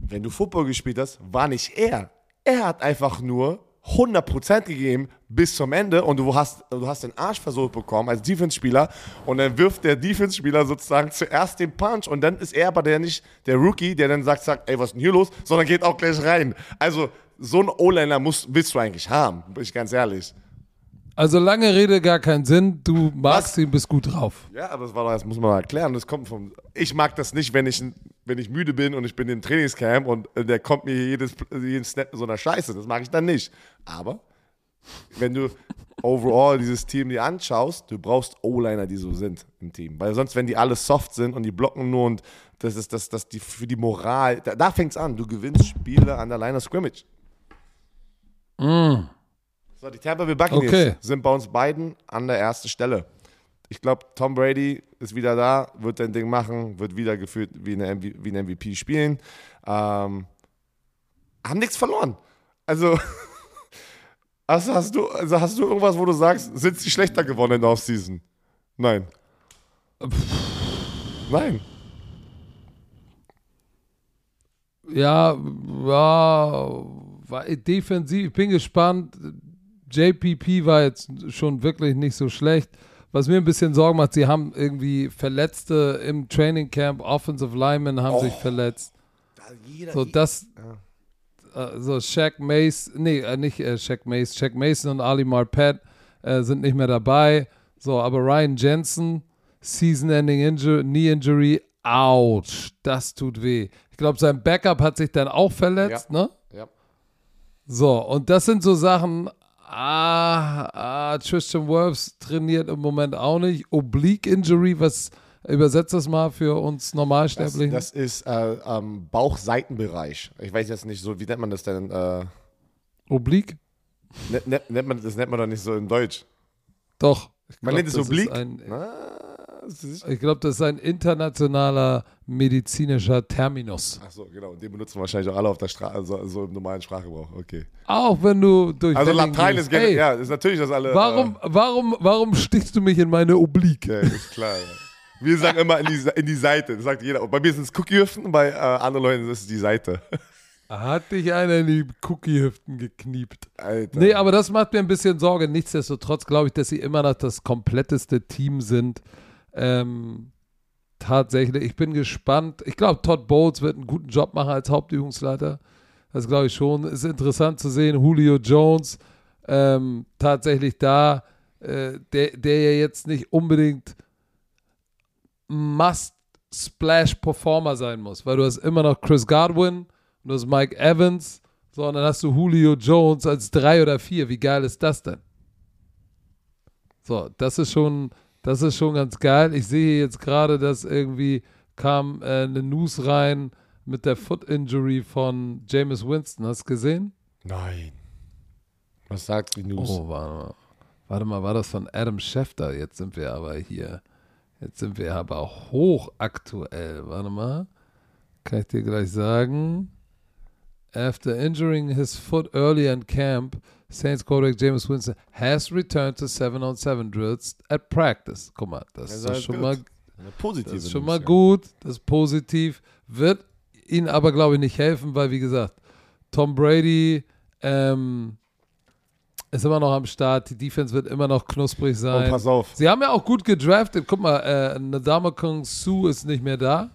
wenn du Football gespielt hast, war nicht er. Er hat einfach nur 100% gegeben bis zum Ende und du hast, du hast den Arsch versucht bekommen als Defense-Spieler und dann wirft der Defense-Spieler sozusagen zuerst den Punch und dann ist er aber der nicht der Rookie, der dann sagt, sagt, ey, was ist denn hier los, sondern geht auch gleich rein. Also so einen O-Liner willst du eigentlich haben, bin ich ganz ehrlich. Also lange Rede, gar keinen Sinn. Du magst Was? ihn, bist gut drauf. Ja, aber das, war, das muss man mal erklären. Das kommt vom. Ich mag das nicht, wenn ich, wenn ich müde bin und ich bin im Trainingscamp und äh, der kommt mir jedes, jeden Snap mit so einer Scheiße. Das mag ich dann nicht. Aber wenn du overall dieses Team dir anschaust, du brauchst O-Liner, die so sind im Team. Weil sonst, wenn die alle soft sind und die blocken nur und das ist das, das die für die Moral, da, da fängt es an. Du gewinnst Spiele an der Line of Scrimmage. So, die Tampa Bay Buccaneers Okay. sind bei uns beiden an der ersten Stelle. Ich glaube, Tom Brady ist wieder da, wird sein Ding machen, wird wieder gefühlt wie, wie ein MVP spielen. Ähm, haben nichts verloren. Also, hast, hast, du, also hast du irgendwas, wo du sagst, sind sie schlechter geworden in der Offseason? Nein. Nein. Ja, war defensiv, ich bin gespannt. JPP war jetzt schon wirklich nicht so schlecht. Was mir ein bisschen Sorgen macht, sie haben irgendwie Verletzte im Training Camp, Offensive Linemen haben sich verletzt. So, das, äh, so Shaq Mace, nee, äh, nicht äh, Shaq Mace, Shaq Mason und Ali Marpet äh, sind nicht mehr dabei. So, aber Ryan Jensen, Season-Ending Injury, Knee Injury, ouch, das tut weh. Ich glaube, sein Backup hat sich dann auch verletzt, ne? Ja. So, und das sind so Sachen, ah, ah, Tristan Wirfs trainiert im Moment auch nicht. Oblique Injury, was übersetzt das mal für uns Das, Normalsterblichen? das ist äh, ähm, Bauchseitenbereich. Ich weiß jetzt nicht so, wie nennt man das denn? Äh, Oblique? nennt, nennt, nennt man, das nennt man doch nicht so in Deutsch. Doch. Man glaub, nennt es das ist Oblique. Ein, Na, das ist- ich glaube, das ist ein internationaler medizinischer Terminus. Ach so, genau. Und den benutzen wahrscheinlich auch alle auf der Straße, also, also im normalen Sprachgebrauch. Okay. Auch wenn du durch Also Wedding Latein gehst. ist generell, Ey, ja, ist natürlich, dass alle. Warum, warum, warum stichst du mich in meine Oblique? Äh, ja, ist klar. Ja. Wir sagen immer in die, in die Seite. Das sagt jeder. Bei mir sind es Cookie-Hüften, bei äh, anderen Leuten ist es die Seite. Hat dich einer in die Cookie-Hüften gekniept. Alter. Nee, aber das macht mir ein bisschen Sorge. Nichtsdestotrotz glaube ich, dass sie immer noch das kompletteste Team sind. Ähm, tatsächlich, ich bin gespannt. Ich glaube, Todd Bowles wird einen guten Job machen als Hauptübungsleiter. Das glaube ich schon. Ist interessant zu sehen. Julio Jones ähm, tatsächlich da, äh, der, der ja jetzt nicht unbedingt Must-Splash-Performer sein muss, weil du hast immer noch Chris Godwin und du hast Mike Evans, so, und dann hast du Julio Jones als drei oder vier. Wie geil ist das denn? So, das ist schon, das ist schon ganz geil. Ich sehe jetzt gerade, dass irgendwie kam äh, eine News rein mit der Foot Injury von Jameis Winston. Hast du gesehen? Nein. Was sagt die News? Oh, warte mal. Warte mal, war das von Adam Schefter? Jetzt sind wir aber hier. Jetzt sind wir aber hochaktuell. Warte mal. Kann ich dir gleich sagen. After injuring his foot early in camp, Saints quarterback James Winston has returned to 7-on-7 drills at practice. Guck mal, das Das ist halt schon gut. mal das ist schon mal gut, das ist positiv. Wird ihnen aber, glaube ich, nicht helfen, weil, wie gesagt, Tom Brady ähm, ist immer noch am Start. Die Defense wird immer noch knusprig Und sein. Oh, pass auf. Sie haben ja auch gut gedraftet. Guck mal, äh, Nadamakan Sue ist nicht mehr da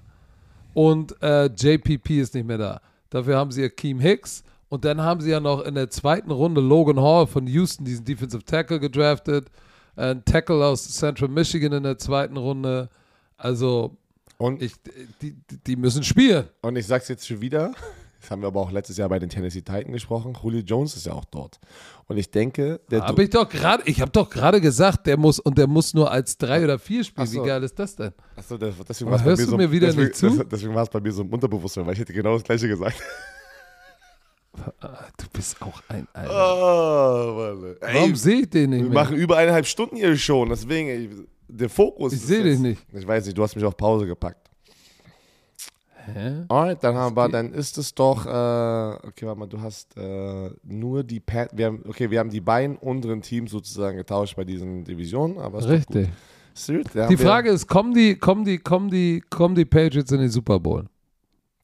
und äh, JPP ist nicht mehr da. Dafür haben sie Akeem Hicks und dann haben sie ja noch in der zweiten Runde Logan Hall von Houston, diesen Defensive Tackle, gedraftet. Ein Tackle aus Central Michigan in der zweiten Runde. Also, Und, ich, die, die- müssen spielen. und ich sag's jetzt schon wieder. Das haben wir aber auch letztes Jahr bei den Tennessee Titans gesprochen. Julio Jones ist ja auch dort. Und ich denke, der Habe ich doch gerade, ich habe doch gerade gesagt, der muss und der muss nur als drei oder vier spielen. So. Wie geil ist das denn? Achso, deswegen war es bei hörst mir du so, mir wieder deswegen, nicht zu? das- Deswegen war es bei mir so im Unterbewusstsein, weil ich hätte genau das gleiche gesagt. Du bist auch ein Alter. Oh, Mann. Warum sehe ich den nicht wir mehr? machen über eineinhalb Stunden hier schon, deswegen, ey, der Fokus. Ich sehe dich jetzt- nicht. Ich weiß nicht, du hast mich auf Pause gepackt. Hä? Alright, dann haben wir, dann ist es doch, äh, okay, warte mal, du hast äh, nur die Pat, wir haben, okay, wir haben die beiden unteren Teams sozusagen getauscht bei diesen Divisionen, aber Richtig. Serious, Die Frage ist, kommen die, kommen die, kommen die, kommen die Patriots in den Super Bowl?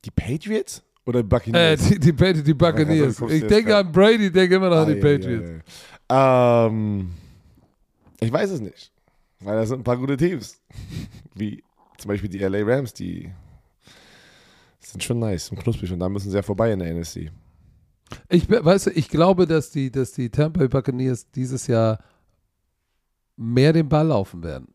die Patriots oder die Äh, Buccaneers? die, die, Patri- die Buccaneers. Also, du guckst Ich denke an Brady, denke immer noch an die Ah, ja, ja, Patriots. ja. Ähm, ich weiß es nicht, weil da sind ein paar gute Teams, wie zum Beispiel die LA Rams, die sind schon nice und knusprig und da müssen sie ja vorbei in der NSC. Ich, du, ich glaube, dass die, dass die Tampa Bay Buccaneers dieses Jahr mehr den Ball laufen werden.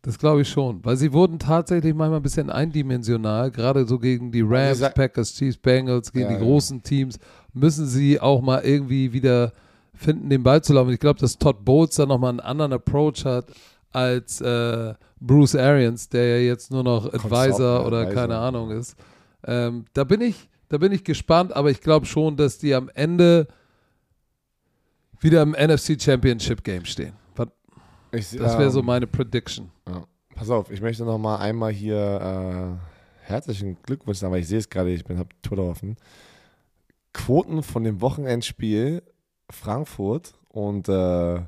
Das glaube ich schon, weil sie wurden tatsächlich manchmal ein bisschen eindimensional, gerade so gegen die Rams, sag- Packers, Chiefs, Bengals, gegen Ja, die ja. großen Teams, müssen sie auch mal irgendwie wieder finden, den Ball zu laufen. Ich glaube, dass Todd Bowles da nochmal einen anderen Approach hat als äh, Bruce Arians, der ja jetzt nur noch Advisor Consultant, oder Advisor. keine Ahnung ist. Ähm, da bin ich, da bin ich gespannt, aber ich glaube schon, dass die am Ende wieder im NFC Championship Game stehen. Ich, Das wäre so ähm, meine Prediction. Ja. Pass auf, ich möchte noch mal einmal hier äh, herzlichen Glückwunsch sagen, weil ich sehe es gerade, ich bin habe Twitter offen. Quoten von dem Wochenendspiel Frankfurt und äh,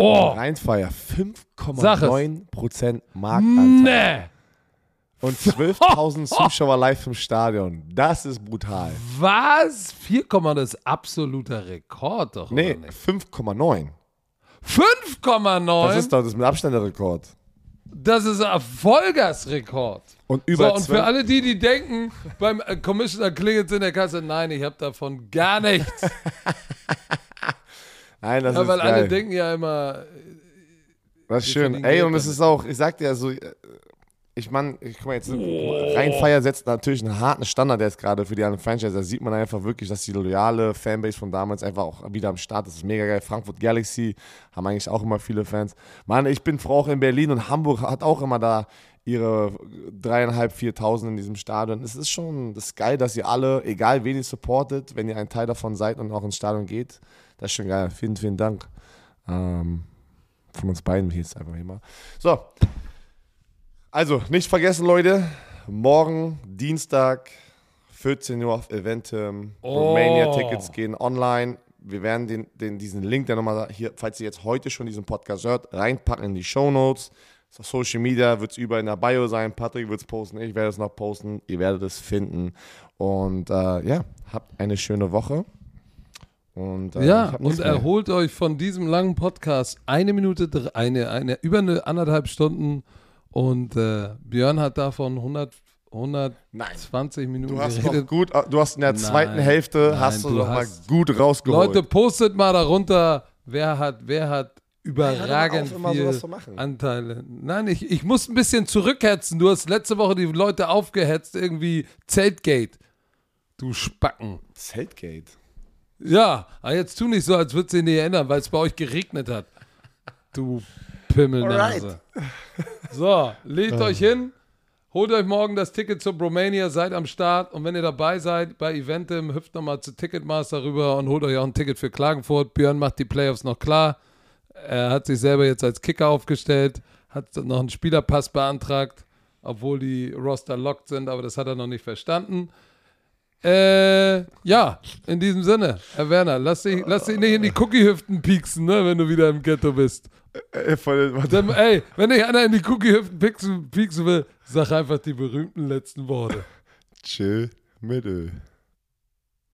Oh, Rheinfeier Sag es. 5,9% Marktanteil ne! und 12.000 Zuschauer live im Stadion. Das ist brutal. Was? 4, das ist absoluter Rekord doch, Nee, oder nicht? 5,9. 5,9? Das ist doch das mit Abstand der Rekord. Das ist ein Vollgasrekord. Und über so, und für 12 alle die, die denken, beim äh, Commissioner klingelt in der Kasse, nein, ich habe davon gar nichts. Nein, das ja, ist weil geil. alle denken ja immer, Das ist schön. Ey, und es ist auch, ich sag dir, also, äh, ich meine, ich guck mal jetzt, Rheinfeier setzt natürlich einen harten Standard jetzt gerade für die anderen Franchise. Da sieht man einfach wirklich, dass die loyale Fanbase von damals einfach auch wieder am Start ist. Das ist mega geil. Frankfurt Galaxy haben eigentlich auch immer viele Fans. Mann, ich bin froh auch in Berlin und Hamburg hat auch immer da ihre dreieinhalb, viertausend in diesem Stadion. Es ist schon, das ist geil, dass ihr alle, egal wen ihr supportet, wenn ihr ein Teil davon seid und auch ins Stadion geht, das ist schon geil. Vielen, vielen Dank. Ähm, von uns beiden hier jetzt einfach hier mal. So. Also, nicht vergessen, Leute. Morgen, Dienstag, 14 Uhr auf Eventum. Oh. Romania-Tickets gehen online. Wir werden den, den, diesen Link, der nochmal hier, falls ihr jetzt heute schon diesen Podcast hört, reinpacken in die Show Notes. Auf Social Media wird es überall in der Bio sein. Patrick wird es posten, ich werde es noch posten. Ihr werdet es finden. Und äh, ja, habt eine schöne Woche. Und, äh, ja, und mehr. erholt euch von diesem langen Podcast eine Minute, eine, eine, über eine anderthalb Stunden. Und äh, Björn hat davon 100, 120 Nein. Minuten Du hast geredet. gut, du hast in der Nein, zweiten Hälfte nein, hast du, du doch mal gut rausgeholt. Leute, postet mal darunter, wer hat, wer hat überragend immer viel. Anteile. Nein, ich, ich muss ein bisschen zurückhetzen. Du hast letzte Woche die Leute aufgehetzt, irgendwie Zeltgate. Du Spacken. Zeltgate. Ja, aber jetzt tu nicht so, als würdest du dich nicht erinnern, weil es bei euch geregnet hat. Du Pimmelnase. So, legt euch hin, holt euch morgen das Ticket zur Bromania, seid am Start und wenn ihr dabei seid bei Eventim, hüpft nochmal zu Ticketmaster rüber und holt euch auch ein Ticket für Klagenfurt. Björn macht die Playoffs noch klar. Er hat sich selber jetzt als Kicker aufgestellt, hat noch einen Spielerpass beantragt, obwohl die Roster locked sind, aber das hat er noch nicht verstanden. Äh, ja, in diesem Sinne, Herr Werner, lass dich, lass dich nicht in die Cookie-Hüften pieksen, ne, wenn du wieder im Ghetto bist. Äh, voll, Dann, ey, wenn dich einer in die Cookie-Hüften pieksen, pieksen will, sag einfach die berühmten letzten Worte. Chill, Mittel.